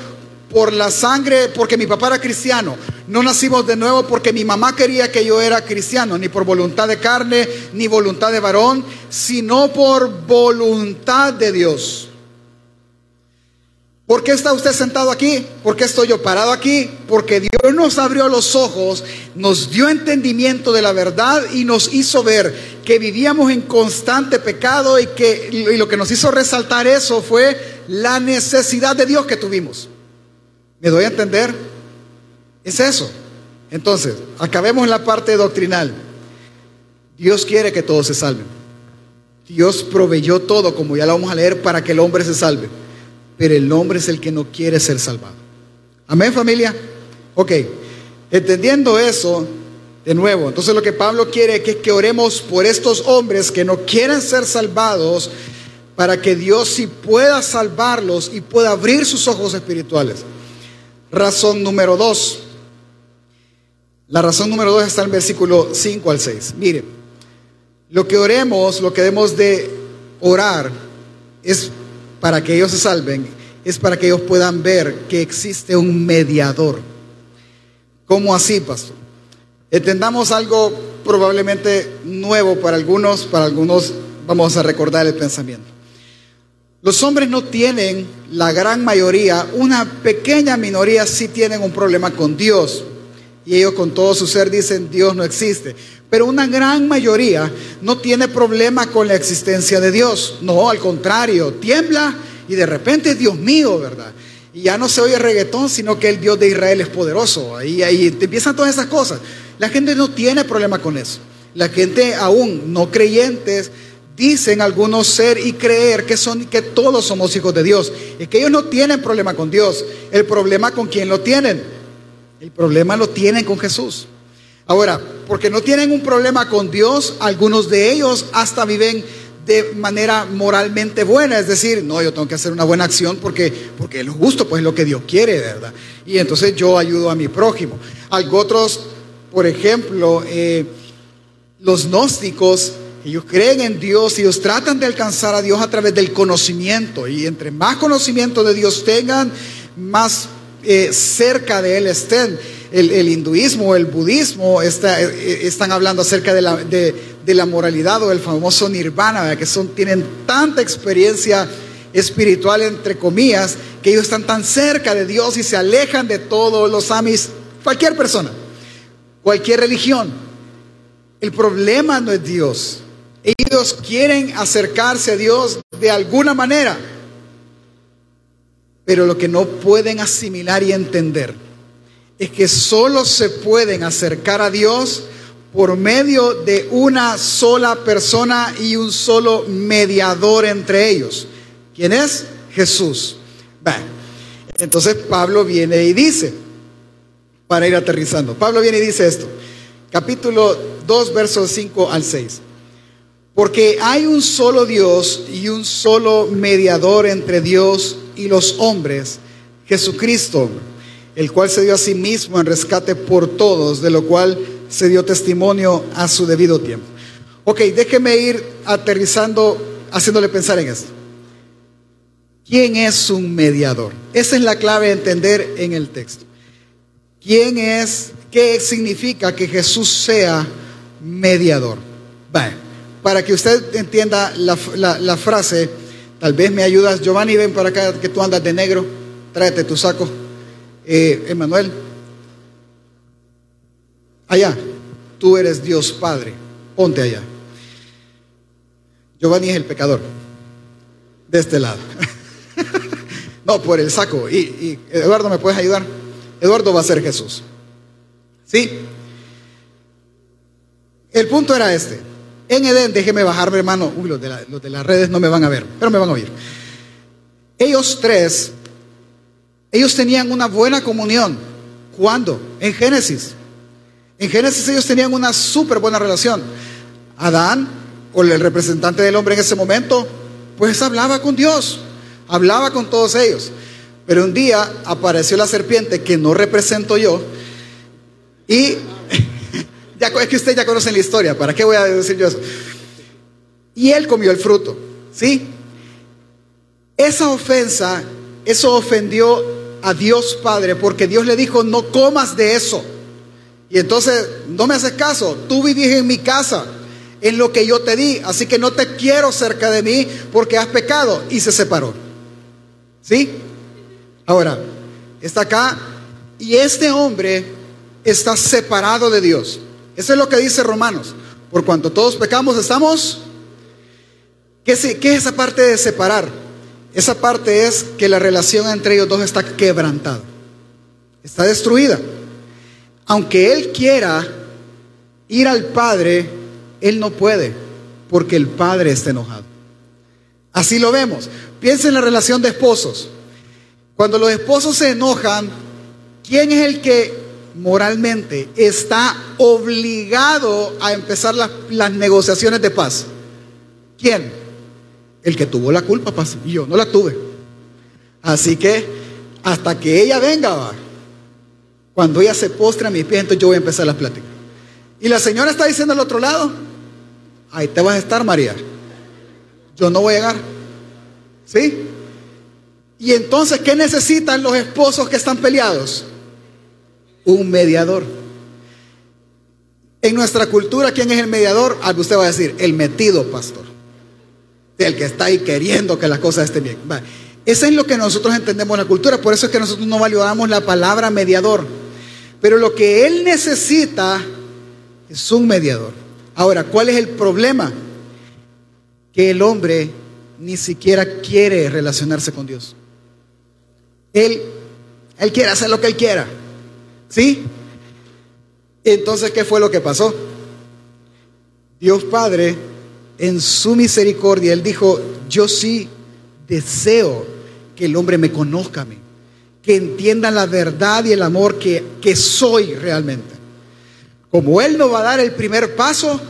por la sangre, porque mi papá era cristiano. No nacimos de nuevo porque mi mamá quería que yo era cristiano, ni por voluntad de carne, ni voluntad de varón, sino por voluntad de Dios. ¿Por qué está usted sentado aquí? ¿Por qué estoy yo parado aquí? Porque Dios nos abrió los ojos, nos dio entendimiento de la verdad y nos hizo ver que vivíamos en constante pecado y que y lo que nos hizo resaltar eso fue la necesidad de Dios que tuvimos. ¿Me doy a entender? Es eso. Entonces, acabemos la parte doctrinal. Dios quiere que todos se salven. Dios proveyó todo, como ya lo vamos a leer, para que el hombre se salve. Pero el hombre es el que no quiere ser salvado. Amén, familia. Ok, entendiendo eso, de nuevo, entonces lo que Pablo quiere es que oremos por estos hombres que no quieren ser salvados para que Dios sí pueda salvarlos y pueda abrir sus ojos espirituales. Razón número dos. La razón número dos está en el versículo 5 al 6. Mire, lo que oremos, lo que debemos de orar es para que ellos se salven, es para que ellos puedan ver que existe un mediador. ¿Cómo así, pastor? Entendamos algo probablemente nuevo para algunos, para algunos vamos a recordar el pensamiento. Los hombres no tienen, la gran mayoría, una pequeña minoría sí tienen un problema con Dios. Y ellos con todo su ser dicen, Dios no existe. Pero una gran mayoría no tiene problema con la existencia de Dios. No, al contrario, tiembla y de repente, Dios mío, ¿verdad? Y ya no se oye reggaetón, sino que el Dios de Israel es poderoso. Ahí, ahí empiezan todas esas cosas. La gente no tiene problema con eso. La gente aún no creyentes dicen algunos ser y creer que son que todos somos hijos de Dios. Es que ellos no tienen problema con Dios. El problema con quién lo tienen. El problema lo tienen con Jesús. Ahora, porque no tienen un problema con Dios, algunos de ellos hasta viven de manera moralmente buena, es decir, no, yo tengo que hacer una buena acción porque, porque es lo justo, pues es lo que Dios quiere, ¿verdad? Y entonces yo ayudo a mi prójimo. Algo otros, por ejemplo, eh, los gnósticos ellos creen en Dios y ellos tratan de alcanzar a Dios a través del conocimiento. Y entre más conocimiento de Dios tengan, más eh, cerca de Él estén. El, hinduismo, el budismo está, eh, están hablando acerca de la, de, la, moralidad o el famoso nirvana, que son, tienen tanta experiencia espiritual, entre comillas, que ellos están tan cerca de Dios y se alejan de todos los amis, cualquier persona, cualquier religión. El problema no es Dios. Ellos quieren acercarse a Dios de alguna manera, pero lo que no pueden asimilar y entender es que solo se pueden acercar a Dios por medio de una sola persona y un solo mediador entre ellos. ¿Quién es? Jesús. Entonces Pablo viene y dice, para ir aterrizando. Pablo viene y dice esto, capítulo 2, versos 5 al 6. Porque hay un solo Dios y un solo mediador entre Dios y los hombres, Jesucristo, el cual se dio a sí mismo en rescate por todos, de lo cual se dio testimonio a su debido tiempo. Ok, déjeme ir aterrizando, haciéndole pensar en esto. ¿Quién es un mediador? Esa es la clave de entender en el texto. ¿Quién es, qué significa que Jesús sea mediador? para que usted entienda la, frase, tal vez me ayudas, Giovanni, ven para acá que tú andas de negro, tráete tu saco. Eh, Emanuel, allá, tú eres Dios Padre, ponte allá. Giovanni es el pecador, de este lado. no, por el saco. Y, Eduardo, ¿me puedes ayudar? Eduardo va a ser Jesús. ¿Sí? El punto era este. En Edén, déjeme bajarme, hermano. Uy, los de, las redes no me van a ver, pero me van a oír. Ellos tres, ellos tenían una buena comunión. ¿Cuándo? En Génesis. En Génesis ellos tenían una súper buena relación. Adán, o el representante del hombre en ese momento, pues hablaba con Dios, hablaba con todos ellos. Pero un día apareció la serpiente que no represento yo y ya, es que ustedes ya conocen la historia, ¿para qué voy a decir yo eso? Y él comió el fruto, ¿sí? Esa ofensa, eso ofendió a Dios Padre porque Dios le dijo, no comas de eso. Y entonces, no me haces caso, tú vivís en mi casa, en lo que yo te di, así que no te quiero cerca de mí porque has pecado. Y se separó. ¿Sí? Ahora, está acá y este hombre está separado de Dios. Eso es lo que dice Romanos. Por cuanto todos pecamos, estamos... ¿Qué es, ¿Qué es esa parte de separar? Esa parte es que la relación entre ellos dos está quebrantada. Está destruida. Aunque él quiera ir al Padre, él no puede, porque el Padre está enojado. Así lo vemos. Piensa en la relación de esposos. Cuando los esposos se enojan, ¿quién es el que moralmente está obligado a empezar las, negociaciones de paz? ¿Quién? El que tuvo la culpa, paz. Y yo no la tuve. Así que hasta que ella venga, cuando ella se postre a mis pies, entonces yo voy a empezar las pláticas. Y la señora está diciendo al otro lado, ahí te vas a estar, María. Yo no voy a llegar. ¿Sí? Y entonces, ¿qué necesitan los esposos que están peleados? Un mediador. En nuestra cultura, ¿quién es el mediador? Algo usted va a decir, el metido pastor. El que está ahí queriendo que las cosas estén bien. Eso es lo que nosotros entendemos en la cultura. Por eso es que nosotros no valoramos la palabra mediador. Pero lo que él necesita es un mediador. Ahora, ¿cuál es el problema? Que el hombre ni siquiera quiere relacionarse con Dios. Él, él quiere hacer lo que él quiera. ¿Sí? Entonces, ¿qué fue lo que pasó? Dios Padre, en su misericordia, Él dijo, yo sí deseo que el hombre me conozca a mí, que entienda la verdad y el amor que, que soy realmente. Como Él no va a dar el primer paso,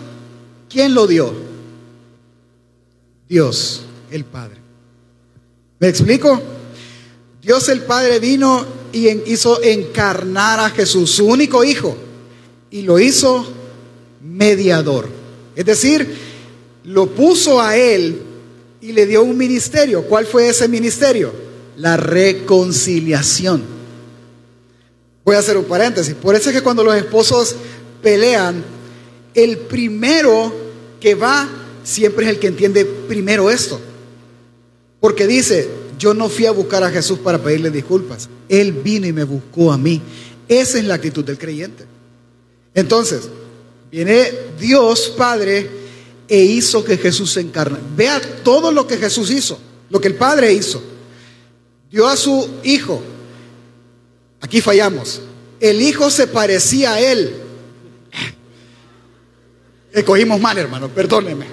¿quién lo dio? Dios, el Padre. ¿Me explico? Dios el Padre vino y hizo encarnar a Jesús, su único hijo, y lo hizo mediador. Es decir, lo puso a él y le dio un ministerio. ¿Cuál fue ese ministerio? La reconciliación. Voy a hacer un paréntesis. Por eso es que cuando los esposos pelean, el primero que va siempre es el que entiende primero esto. Porque dice, yo no fui a buscar a Jesús para pedirle disculpas. Él vino y me buscó a mí. Esa es la actitud del creyente. Entonces, viene Dios Padre e hizo que Jesús se encarne. Vea todo lo que Jesús hizo, lo que el Padre hizo. Dio a su Hijo. Aquí fallamos. El Hijo se parecía a Él. Escogimos mal, hermano, perdóneme.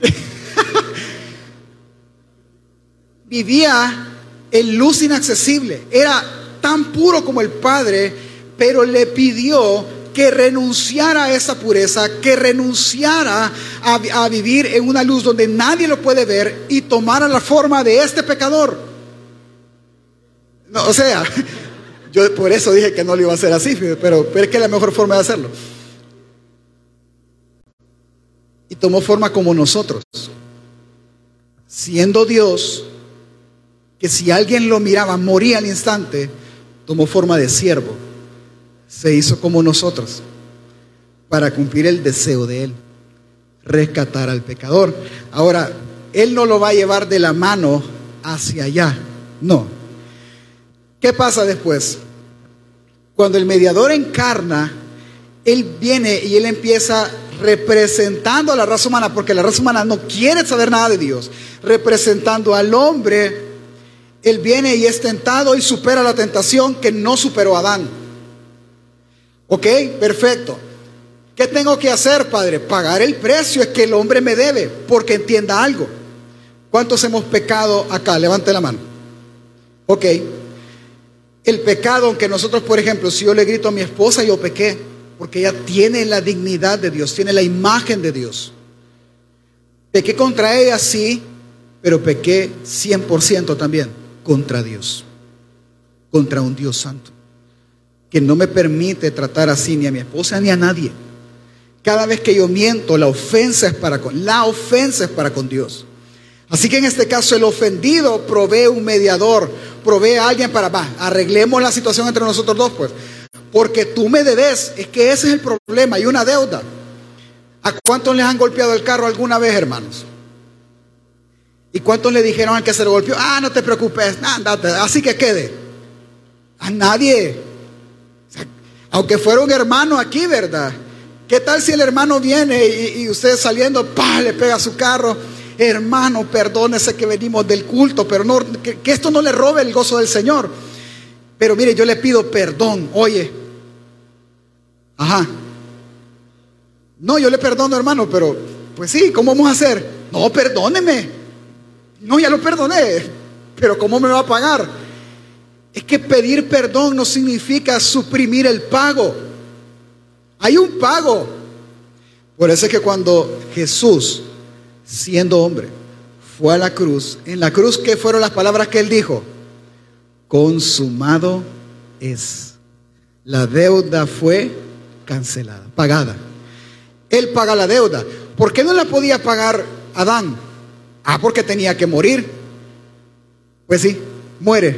vivía en luz inaccesible. Era tan puro como el Padre, pero le pidió que renunciara a esa pureza, que renunciara a, vivir en una luz donde nadie lo puede ver y tomara la forma de este pecador. No, o sea, yo por eso dije que no lo iba a hacer así, pero, pero es que es la mejor forma de hacerlo. Y tomó forma como nosotros, siendo Dios, que si alguien lo miraba moría al instante, tomó forma de siervo se hizo como nosotros para cumplir el deseo de Él, rescatar al pecador. Ahora, Él no lo va a llevar de la mano hacia allá, no. ¿Qué pasa después? Cuando el mediador encarna, Él viene y Él empieza representando a la raza humana, porque la raza humana no quiere saber nada de Dios, representando al hombre, Él viene y es tentado y supera la tentación que no superó Adán. Ok, perfecto. ¿Qué tengo que hacer, Padre? Pagar el precio es que el hombre me debe, porque entienda algo. ¿Cuántos hemos pecado acá? Levante la mano. Ok. El pecado, aunque nosotros, por ejemplo, si yo le grito a mi esposa, yo pequé, porque ella tiene la dignidad de Dios, tiene la imagen de Dios. Pequé contra ella, sí, pero pequé 100% también contra Dios, contra un Dios santo que no me permite tratar así ni a mi esposa ni a nadie. Cada vez que yo miento, la ofensa es para con, la ofensa es para con Dios. Así que en este caso el ofendido provee un mediador, provee a alguien para, arreglemos la situación entre nosotros dos, pues. Porque tú me debes, es que ese es el problema, hay una deuda. ¿A cuántos les han golpeado el carro alguna vez, hermanos? ¿Y cuántos le dijeron al que se lo golpeó? Ah, no te preocupes, andate, así que quede. A nadie. Aunque fuera un hermano aquí, ¿verdad? ¿Qué tal si el hermano viene y, usted saliendo, pa, le pega su carro? Hermano, perdónese que venimos del culto, pero no, que, esto no le robe el gozo del Señor. Pero mire, yo le pido perdón, oye. Ajá. No, yo le perdono, hermano, pero pues sí, ¿cómo vamos a hacer? No, perdóneme. No, ya lo perdoné, pero ¿cómo me va a pagar? Es que pedir perdón no significa suprimir el pago. Hay un pago. Por eso es que cuando Jesús, siendo hombre, fue a la cruz, en la cruz, ¿qué fueron las palabras que él dijo? Consumado es. La deuda fue cancelada, pagada. Él paga la deuda. ¿Por qué no la podía pagar Adán? Ah, porque tenía que morir. Pues sí, muere.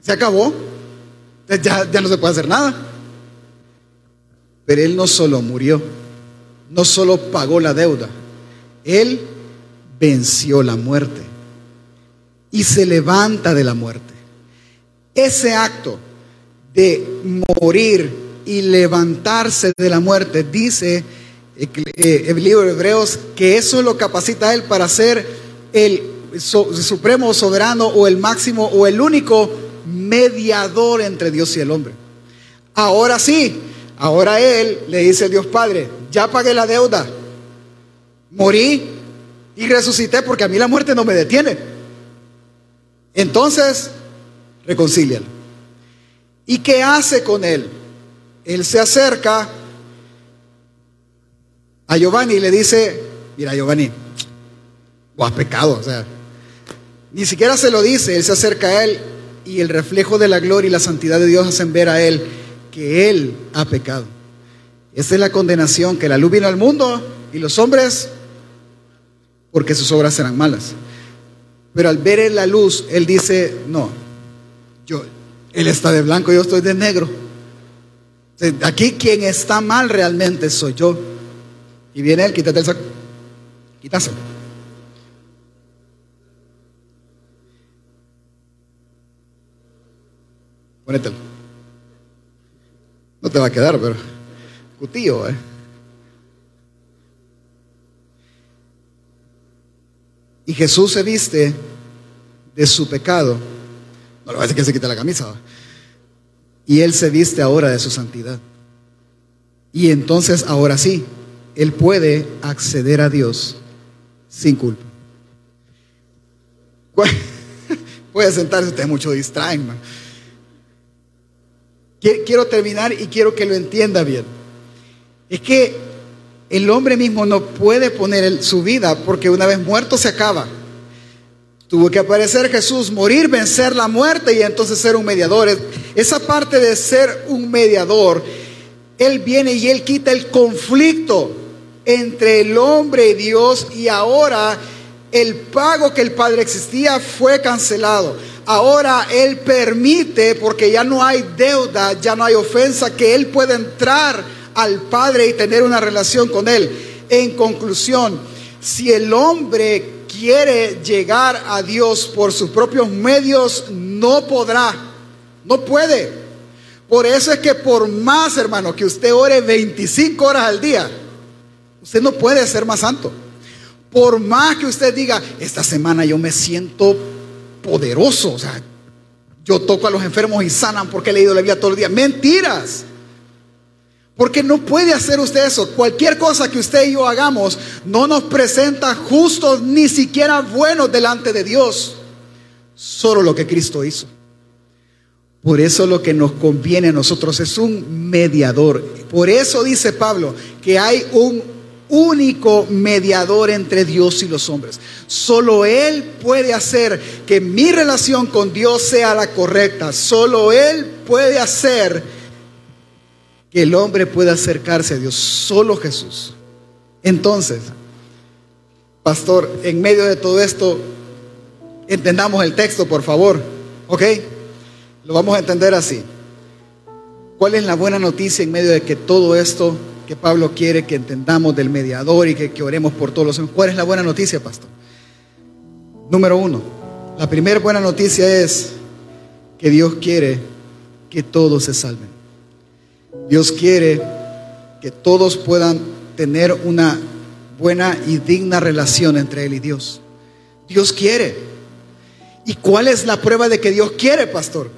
Se acabó. Ya, ya no se puede hacer nada. Pero Él no solo murió, no solo pagó la deuda, Él venció la muerte y se levanta de la muerte. Ese acto de morir y levantarse de la muerte, dice el libro de Hebreos, que eso lo capacita a Él para ser el supremo soberano o el máximo o el único mediador entre Dios y el hombre. Ahora sí, ahora Él le dice a Dios Padre, ya pagué la deuda, morí y resucité porque a mí la muerte no me detiene. Entonces, reconcílialo. ¿Y qué hace con él? Él se acerca a Giovanni le dice, mira Giovanni, o has pecado, o sea, ni siquiera se lo dice, él se acerca a él y el reflejo de la gloria y la santidad de Dios hacen ver a Él que Él ha pecado. Esta es la condenación, que la luz vino al mundo y los hombres, porque sus obras serán malas. Pero al ver en la luz, Él dice, no, yo, Él está de blanco, yo estoy de negro. Aquí quien está mal realmente soy yo. Y viene Él, quítate el saco, quításelo. Ponételo. No te va a quedar, pero cutío, ¿eh? Y Jesús se viste de su pecado. No le va a decir que se quita la camisa. Y Él se viste ahora de su santidad. Y entonces, ahora sí, Él puede acceder a Dios sin culpa. Puede sentarse, usted mucho distraen, quiero terminar y quiero que lo entienda bien. Es que el hombre mismo no puede poner su vida porque una vez muerto se acaba. Tuvo que aparecer Jesús, morir, vencer la muerte y entonces ser un mediador. Esa parte de ser un mediador, Él viene y Él quita el conflicto entre el hombre y Dios y ahora el pago que el Padre existía fue cancelado. Ahora Él permite, porque ya no hay deuda, ya no hay ofensa, que Él pueda entrar al Padre y tener una relación con Él. En conclusión, si el hombre quiere llegar a Dios por sus propios medios, no podrá, no puede. Por eso es que por más, hermano, que usted ore 25 horas al día, usted no puede ser más santo. Por más que usted diga, esta semana yo me siento poderoso, o sea, yo toco a los enfermos y sanan porque he leído la Biblia todo el día. Mentiras. Porque no puede hacer usted eso. Cualquier cosa que usted y yo hagamos no nos presenta justos ni siquiera buenos delante de Dios. Solo lo que Cristo hizo. Por eso lo que nos conviene a nosotros es un mediador. Por eso dice Pablo que hay un único mediador entre Dios y los hombres. Solo Él puede hacer que mi relación con Dios sea la correcta. Solo Él puede hacer que el hombre pueda acercarse a Dios, solo Jesús. Entonces, pastor, en medio de todo esto, entendamos el texto, por favor, ¿ok? Lo vamos a entender así. ¿Cuál es la buena noticia en medio de que todo esto que Pablo quiere que entendamos del mediador y que, que oremos por todos los? ¿Cuál es la buena noticia, pastor? Número uno, la primera buena noticia es que Dios quiere que todos se salven. Dios quiere que todos puedan tener una buena y digna relación entre Él y Dios. Dios quiere. ¿Y cuál es la prueba de que Dios quiere, pastor?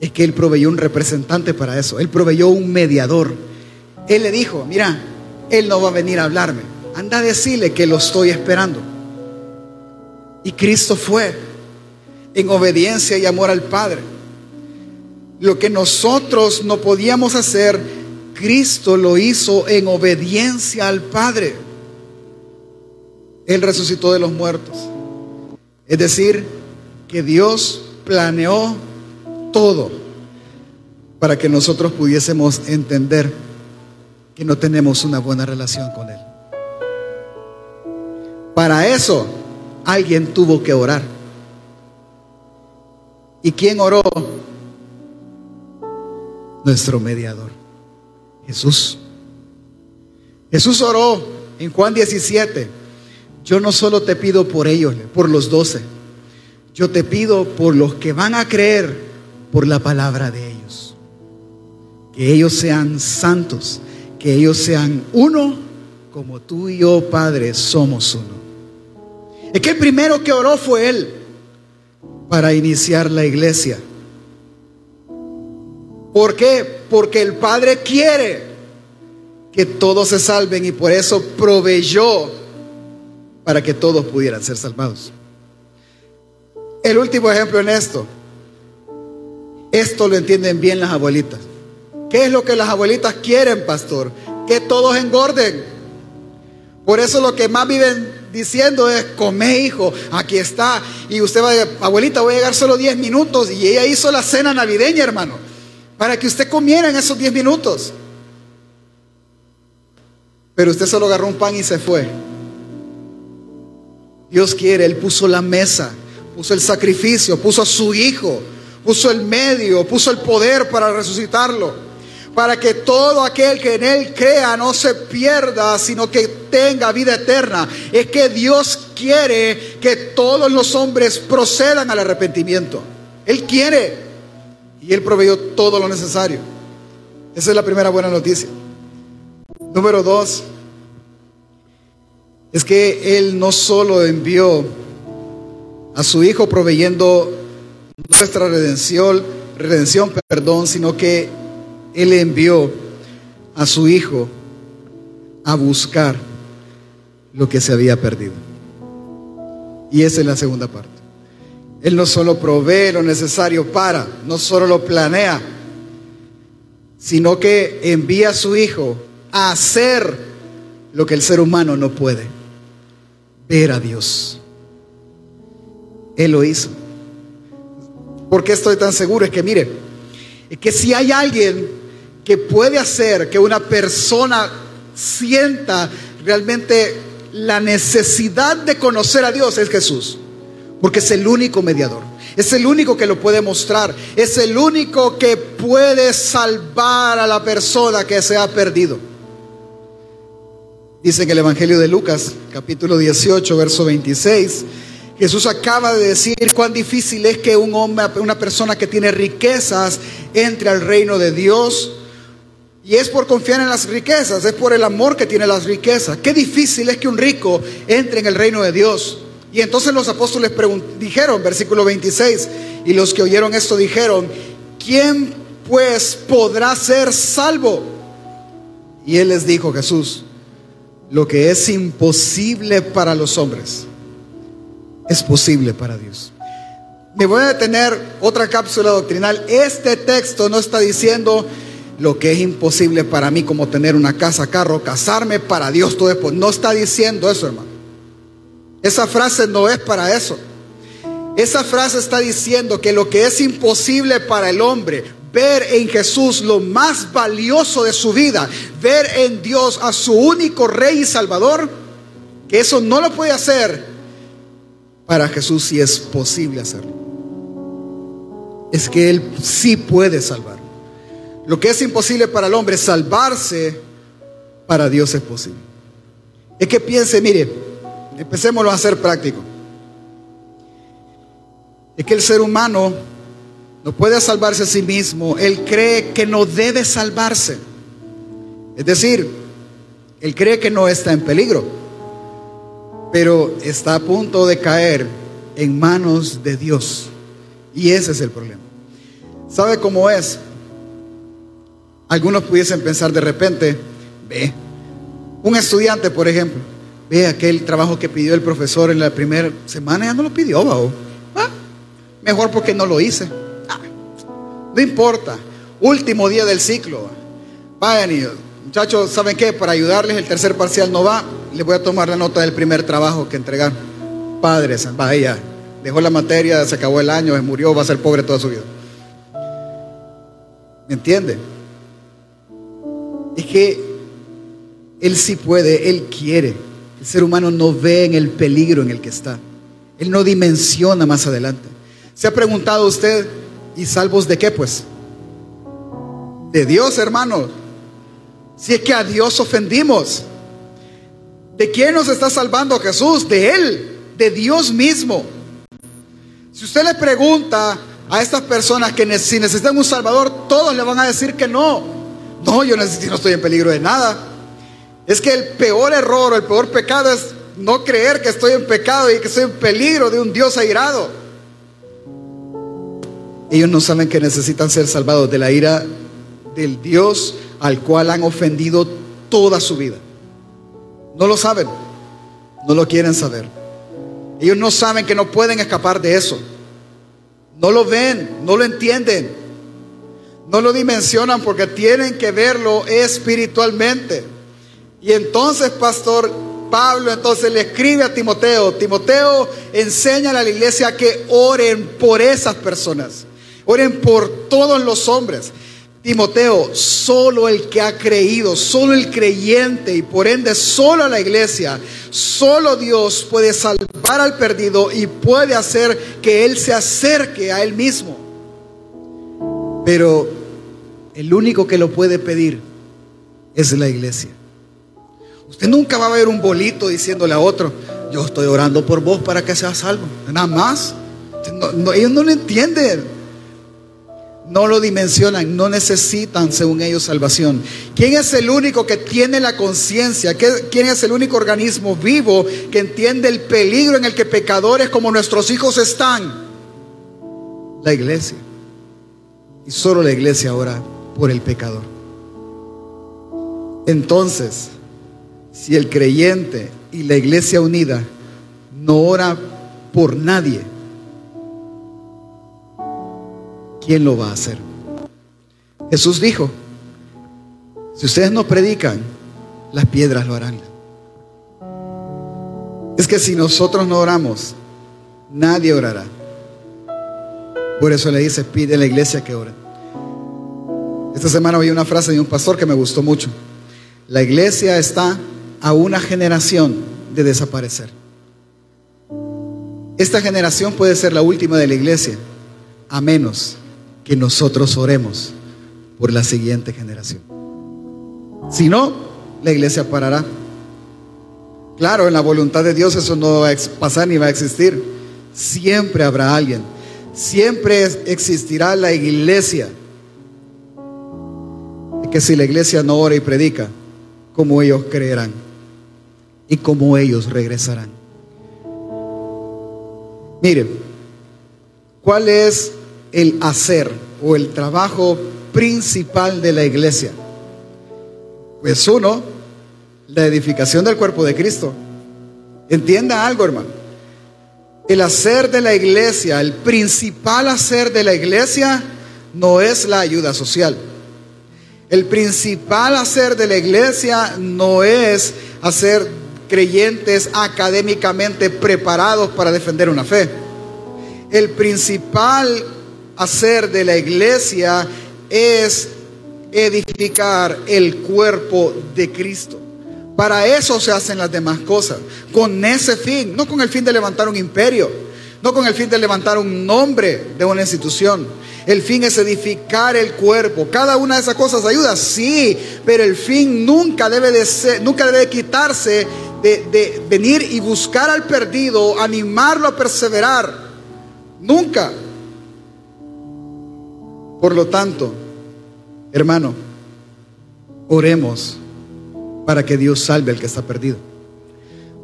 Es que Él proveyó un representante para eso. Él proveyó un mediador. Él le dijo, mira, Él no va a venir a hablarme. Anda a decirle que lo estoy esperando. Y Cristo fue en obediencia y amor al Padre. Lo que nosotros no podíamos hacer, Cristo lo hizo en obediencia al Padre. Él resucitó de los muertos. Es decir, que Dios planeó todo para que nosotros pudiésemos entender no tenemos una buena relación con Él. Para eso alguien tuvo que orar. ¿Y quién oró? nuestro mediador, Jesús. Jesús oró en Juan 17, yo no solo te pido por ellos, por los doce, yo te pido por los que van a creer por la palabra de ellos. Que ellos sean santos, que ellos sean uno como tú y yo, Padre, somos uno. Es que el primero que oró fue Él para iniciar la iglesia. ¿Por qué? Porque el Padre quiere que todos se salven y por eso proveyó para que todos pudieran ser salvados. El último ejemplo en esto. Esto lo entienden bien las abuelitas. ¿Qué es lo que las abuelitas quieren, pastor? Que todos engorden. Por eso lo que más viven diciendo es, come hijo, aquí está. Y usted va a decir, abuelita, voy a llegar solo 10 minutos. Y ella hizo la cena navideña, hermano para que usted comiera en esos 10 minutos. Pero usted solo agarró un pan y se fue. Dios quiere, Él puso la mesa, puso el sacrificio, puso a su hijo, puso el medio, puso el poder para resucitarlo. Para que todo aquel que en Él crea no se pierda, sino que tenga vida eterna. Es que Dios quiere que todos los hombres procedan al arrepentimiento. Él quiere. Y Él proveyó todo lo necesario. Esa es la primera buena noticia. Número dos, es que Él no solo envió a su Hijo proveyendo nuestra redención, redención, perdón, sino que Él envió a su Hijo a buscar lo que se había perdido. Y esa es la segunda parte. Él no solo provee lo necesario para, no solo lo planea, sino que envía a su Hijo a hacer lo que el ser humano no puede, ver a Dios. Él lo hizo. ¿Por qué estoy tan seguro? Es que mire, es que si hay alguien que puede hacer que una persona sienta realmente la necesidad de conocer a Dios, es Jesús, porque es el único mediador. Es el único que lo puede mostrar. Es el único que puede salvar a la persona que se ha perdido. Dice en el Evangelio de Lucas, capítulo 18, verso 26, Jesús acaba de decir cuán difícil es que un hombre, una persona que tiene riquezas, entre al reino de Dios. Y es por confiar en las riquezas, es por el amor que tiene las riquezas. Qué difícil es que un rico entre en el reino de Dios. Y entonces los apóstoles dijeron, versículo 26, y los que oyeron esto dijeron, ¿quién pues podrá ser salvo? Y él les dijo, Jesús, lo que es imposible para los hombres, es posible para Dios. Me voy a detener otra cápsula doctrinal. Este texto no está diciendo lo que es imposible para mí, como tener una casa, carro, casarme para Dios todo después. No está diciendo eso, hermano. Esa frase no es para eso. Esa frase está diciendo que lo que es imposible para el hombre, ver en Jesús lo más valioso de su vida, ver en Dios a su único rey y salvador, que eso no lo puede hacer, para Jesús sí es posible hacerlo. Es que Él sí puede salvar. Lo que es imposible para el hombre, salvarse, para Dios es posible. Es que piense, mire, Empecémoslo a hacer práctico. Es que el ser humano no puede salvarse a sí mismo. Él cree que no debe salvarse. Es decir, él cree que no está en peligro, pero está a punto de caer en manos de Dios. Y ese es el problema. ¿Sabe cómo es? Algunos pudiesen pensar de repente, ve, un estudiante, por ejemplo, Ve aquel trabajo que pidió el profesor en la primera semana, ya no lo pidió, ah, mejor porque no lo hice. Ah, no importa. Último día del ciclo. Vayan y muchachos, ¿saben qué? Para ayudarles, el tercer parcial no va. Les voy a tomar la nota del primer trabajo que entregar. Padres, vaya, dejó la materia, se acabó el año, se murió, va a ser pobre toda su vida. ¿Me entiende? Es que Él sí puede, Él quiere. El ser humano no ve en el peligro en el que está. Él no dimensiona más adelante. ¿Se ha preguntado usted, ¿y salvos de qué pues? De Dios, hermano. Si es que a Dios ofendimos. ¿De quién nos está salvando Jesús? De Él, de Dios mismo. Si usted le pregunta a estas personas que si necesitan un Salvador, todos le van a decir que no. No, yo no estoy en peligro de nada. Es que el peor error o el peor pecado es no creer que estoy en pecado y que estoy en peligro de un Dios airado. Ellos no saben que necesitan ser salvados de la ira del Dios al cual han ofendido toda su vida. No lo saben, no lo quieren saber. Ellos no saben que no pueden escapar de eso. No lo ven, no lo entienden. No lo dimensionan porque tienen que verlo espiritualmente. Y entonces, pastor Pablo, entonces le escribe a Timoteo, Timoteo, enseña a la iglesia que oren por esas personas, oren por todos los hombres. Timoteo, solo el que ha creído, solo el creyente y por ende solo la iglesia, solo Dios puede salvar al perdido y puede hacer que Él se acerque a Él mismo. Pero el único que lo puede pedir es la iglesia. Usted nunca va a ver un bolito diciéndole a otro, yo estoy orando por vos para que seas salvo. Nada más. ellos no lo entienden. No lo dimensionan, no necesitan, según ellos, salvación. ¿Quién es el único que tiene la conciencia? ¿Quién es el único organismo vivo que entiende el peligro en el que pecadores como nuestros hijos están? La iglesia. Y solo la iglesia ora por el pecador. Entonces, si el creyente y la iglesia unida no ora por nadie, ¿quién lo va a hacer? Jesús dijo, Si ustedes no predican, las piedras lo harán. Es que si nosotros no oramos, nadie orará. Por eso le dice, pide a la iglesia que ore. Esta semana oí una frase de un pastor que me gustó mucho. La iglesia está a una generación de desaparecer. Esta generación puede ser la última de la iglesia, a menos que nosotros oremos por la siguiente generación. Si no, la iglesia parará. Claro, en la voluntad de Dios eso no va a pasar ni va a existir. Siempre habrá alguien. Siempre existirá la iglesia. Que si la iglesia no ora y predica, como ellos creerán y como ellos regresarán. Miren, ¿cuál es el hacer o el trabajo principal de la iglesia? Pues uno, la edificación del cuerpo de Cristo. Entienda algo, hermano. El hacer de la iglesia, el principal hacer de la iglesia no es la ayuda social. El principal hacer de la iglesia no es hacer creyentes académicamente preparados para defender una fe. El principal hacer de la iglesia es edificar el cuerpo de Cristo. Para eso se hacen las demás cosas, con ese fin, no con el fin de levantar un imperio, no con el fin de levantar un nombre de una institución. El fin es edificar el cuerpo. Cada una de esas cosas ayuda, sí, pero el fin nunca debe de ser, nunca debe quitarse de, de venir y buscar al perdido, animarlo a perseverar. Nunca. Por lo tanto, hermano, oremos para que Dios salve al que está perdido.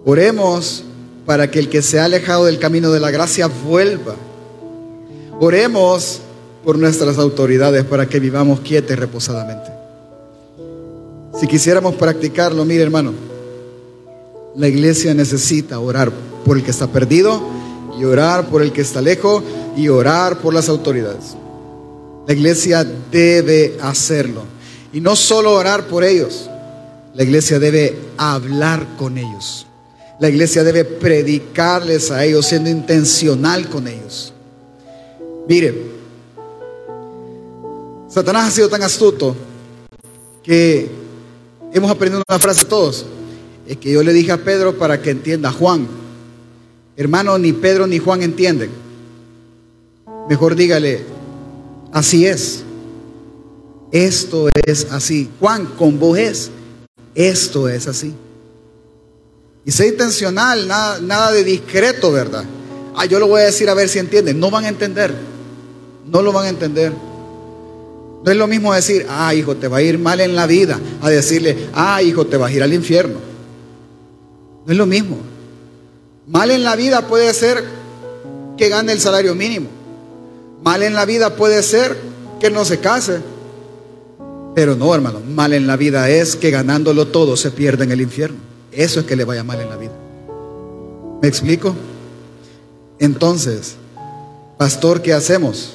Oremos para que el que se ha alejado del camino de la gracia vuelva. Oremos por nuestras autoridades para que vivamos quietos y reposadamente. Si quisiéramos practicarlo, mire hermano, la iglesia necesita orar por el que está perdido y orar por el que está lejos y orar por las autoridades. La iglesia debe hacerlo. Y no solo orar por ellos, la iglesia debe hablar con ellos. La iglesia debe predicarles a ellos, siendo intencional con ellos. Mire, Satanás ha sido tan astuto que hemos aprendido una frase todos. Es que yo le dije a Pedro para que entienda a Juan. Hermano, ni Pedro ni Juan entienden. Mejor dígale, así es. Esto es así. Juan, con vos es. Esto es así. Y sea intencional, nada, nada de discreto, ¿verdad? Ah, yo lo voy a decir a ver si entienden. No van a entender. No lo van a entender. No es lo mismo decir, ah, hijo, te va a ir mal en la vida, a decirle, ah, hijo, te vas a ir al infierno. No es lo mismo. Mal en la vida puede ser que gane el salario mínimo. Mal en la vida puede ser que no se case. Pero no, hermano, mal en la vida es que ganándolo todo se pierde en el infierno. Eso es que le vaya mal en la vida. ¿Me explico? Entonces, pastor, ¿qué hacemos?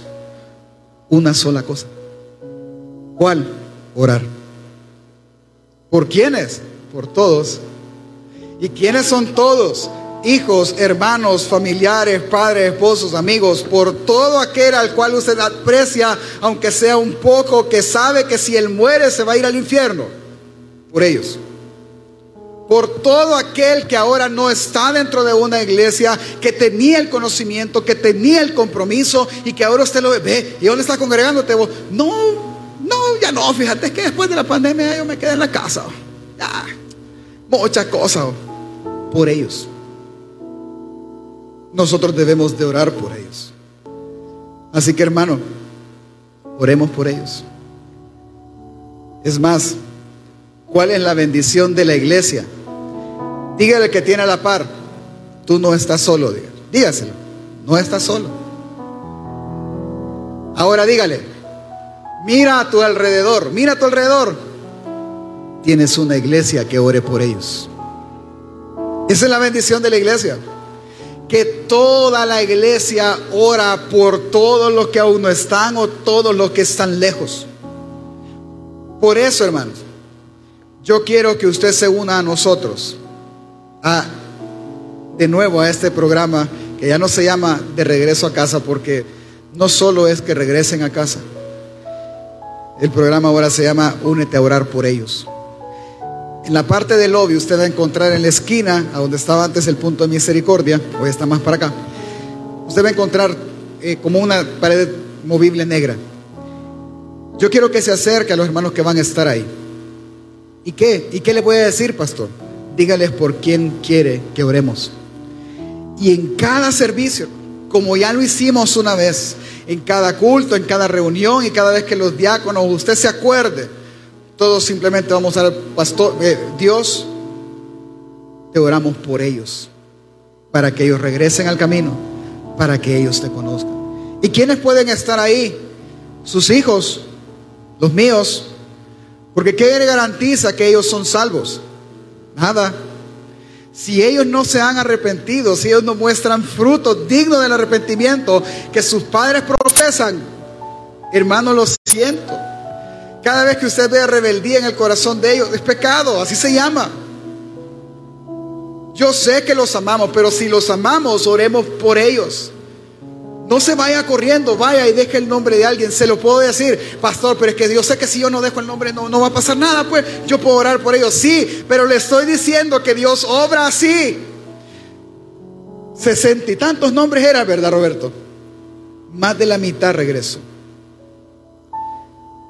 Una sola cosa. ¿Cuál? Orar. ¿Por quiénes? Por todos. ¿Y quiénes son todos? Hijos, hermanos, familiares, padres, esposos, amigos, por todo aquel al cual usted aprecia, aunque sea un poco, que sabe que si él muere se va a ir al infierno. Por ellos. Por todo aquel que ahora no está dentro de una iglesia, que tenía el conocimiento, que tenía el compromiso y que ahora usted lo ve, y dónde está congregándote vos. No, no, ya no, fíjate que después de la pandemia yo me quedé en la casa. Ya, muchas cosas por ellos nosotros debemos de orar por ellos. Así que hermano, oremos por ellos. Es más, ¿cuál es la bendición de la iglesia? Dígale que tiene a la par, tú no estás solo, dígaselo, no estás solo. Ahora dígale, mira a tu alrededor, mira a tu alrededor. Tienes una iglesia que ore por ellos. Esa es la bendición de la iglesia que toda la iglesia ora por todos los que aún no están o todos los que están lejos. Por eso, hermanos, yo quiero que usted se una a nosotros, a, de nuevo a este programa que ya no se llama de regreso a casa porque no solo es que regresen a casa. El programa ahora se llama Únete a orar por ellos. En la parte del lobby usted va a encontrar en la esquina, a donde estaba antes el punto de misericordia, hoy está más para acá, usted va a encontrar eh, como una pared movible negra. Yo quiero que se acerque a los hermanos que van a estar ahí. ¿Y qué? ¿Y qué le voy a decir, pastor? Dígales por quién quiere que oremos. Y en cada servicio, como ya lo hicimos una vez, en cada culto, en cada reunión y cada vez que los diáconos, usted se acuerde, todos simplemente vamos a dar, pastor, eh, Dios, te oramos por ellos, para que ellos regresen al camino, para que ellos te conozcan. ¿Y quiénes pueden estar ahí? Sus hijos, los míos, porque ¿qué garantiza que ellos son salvos? Nada. Si ellos no se han arrepentido, si ellos no muestran frutos dignos del arrepentimiento que sus padres profesan, hermano, lo siento. Cada vez que usted vea rebeldía en el corazón de ellos, es pecado, así se llama. Yo sé que los amamos, pero si los amamos, oremos por ellos. No se vaya corriendo, vaya y deje el nombre de alguien. Se lo puedo decir, pastor, pero es que Dios sé que si yo no dejo el nombre no, no va a pasar nada, pues yo puedo orar por ellos. Sí, pero le estoy diciendo que Dios obra así. Sesenta y tantos nombres era, ¿verdad, Roberto? Más de la mitad regreso.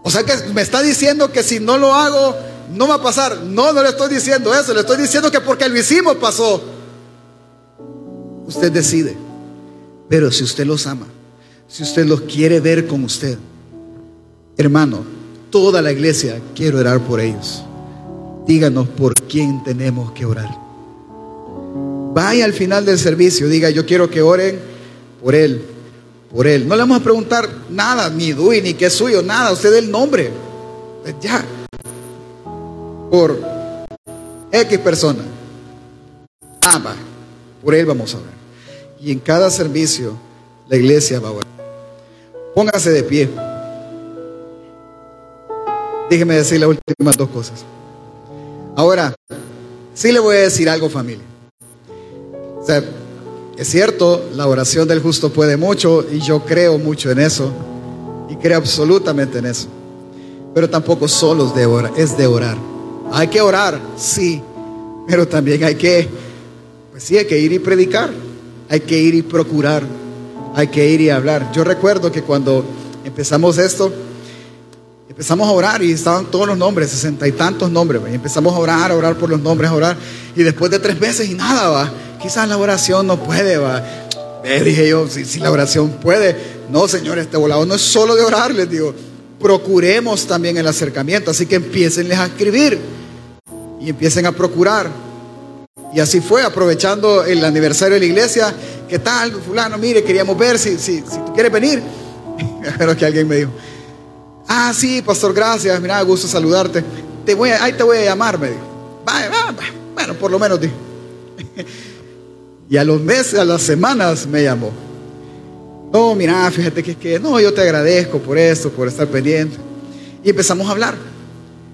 O sea que me está diciendo que si no lo hago, no va a pasar. No, no le estoy diciendo eso. Le estoy diciendo que porque lo hicimos pasó. Usted decide. Pero si usted los ama, si usted los quiere ver con usted, hermano, toda la iglesia quiere orar por ellos. Díganos por quién tenemos que orar. Vaya al final del servicio, diga, yo quiero que oren por él, por él. No le vamos a preguntar nada, ni Dui, ni qué es suyo, nada, usted el nombre. Pues ya. Por X persona. Ah, por él vamos a orar. Y en cada servicio la iglesia va a orar. Póngase de pie. Déjeme decir las últimas dos cosas. Ahora, sí le voy a decir algo familia. O sea, es cierto, la oración del justo puede mucho y yo creo mucho en eso y creo absolutamente en eso. Pero tampoco solo es de orar, es de orar. Hay que orar, sí, pero también hay que, pues sí, hay que ir y predicar. Hay que ir y procurar. Hay que ir y hablar. Yo recuerdo que cuando empezamos esto, empezamos a orar y estaban todos los nombres, sesenta y tantos nombres. Y empezamos a orar, a orar por los nombres, a orar. Y después de tres meses y nada, va. Quizás la oración no puede, va. Eh, dije yo, si, la oración puede. No, Señor, este volado no es solo de orar, les digo. Procuremos también el acercamiento. Así que empiecenles a escribir y empiecen a procurar. Y así fue, aprovechando el aniversario de la iglesia. ¿Qué tal, fulano? Mire, queríamos ver si, si, si tú quieres venir. Pero que alguien me dijo, ah, sí, pastor, gracias, mira, gusto saludarte. Te voy ahí te voy a llamar, me dijo. Vaya, Bueno, por lo menos dijo. y a los meses, a las semanas me llamó. No, mira, fíjate que es que, no, yo te agradezco por esto, por estar pendiente. Y empezamos a hablar.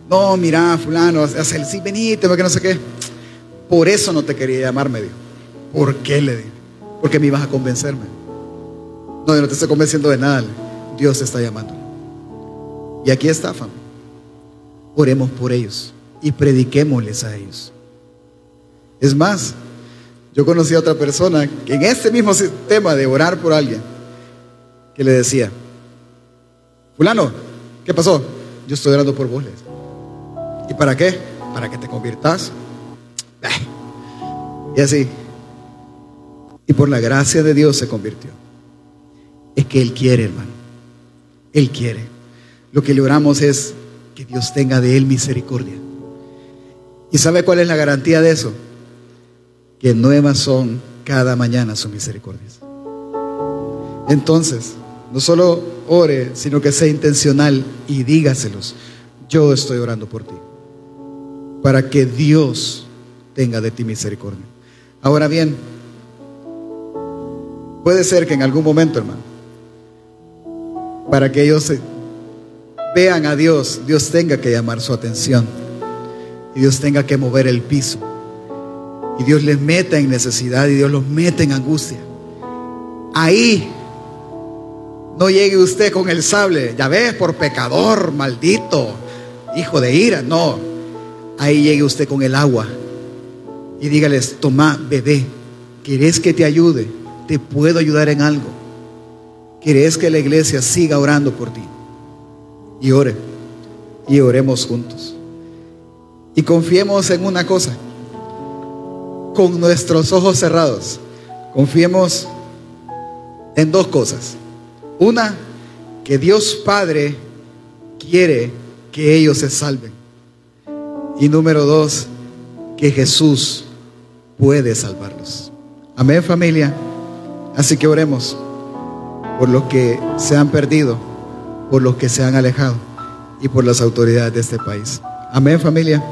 No, mira, fulano, hace el sí, venite, porque no sé qué. Por eso no te quería llamar, me dijo. ¿Por qué? Le dije. Porque me ibas a convencerme. No, yo no te estoy convenciendo de nada. Dios te está llamando. Y aquí está, familia. Oremos por ellos y prediquémosles a ellos. Es más, yo conocí a otra persona que en este mismo sistema de orar por alguien, que le decía, fulano, ¿qué pasó? Yo estoy orando por vos. ¿Y para qué? Para que te conviertas y así. Y por la gracia de Dios se convirtió. Es que Él quiere, hermano. Él quiere. Lo que le oramos es que Dios tenga de Él misericordia. ¿Y sabe cuál es la garantía de eso? Que nuevas son cada mañana sus misericordias. Entonces, no solo ore, sino que sea intencional y dígaselos. Yo estoy orando por ti. Para que Dios tenga de ti misericordia. Ahora bien, puede ser que en algún momento, hermano, para que ellos vean a Dios, Dios tenga que llamar su atención. y Dios tenga que mover el piso. Y Dios les meta en necesidad y Dios los mete en angustia. Ahí no llegue usted con el sable, ya ves, por pecador, maldito, hijo de ira. No, ahí llegue usted con el agua y dígales, toma, bebé, ¿querés que te ayude? ¿Te puedo ayudar en algo? ¿Querés que la iglesia siga orando por ti? Y ore, y oremos juntos. Y confiemos en una cosa, con nuestros ojos cerrados, confiemos en dos cosas. Una, que Dios Padre quiere que ellos se salven. Y número dos, que Jesús puede salvarlos. Amén familia. Así que oremos por los que se han perdido, por los que se han alejado y por las autoridades de este país. Amén familia.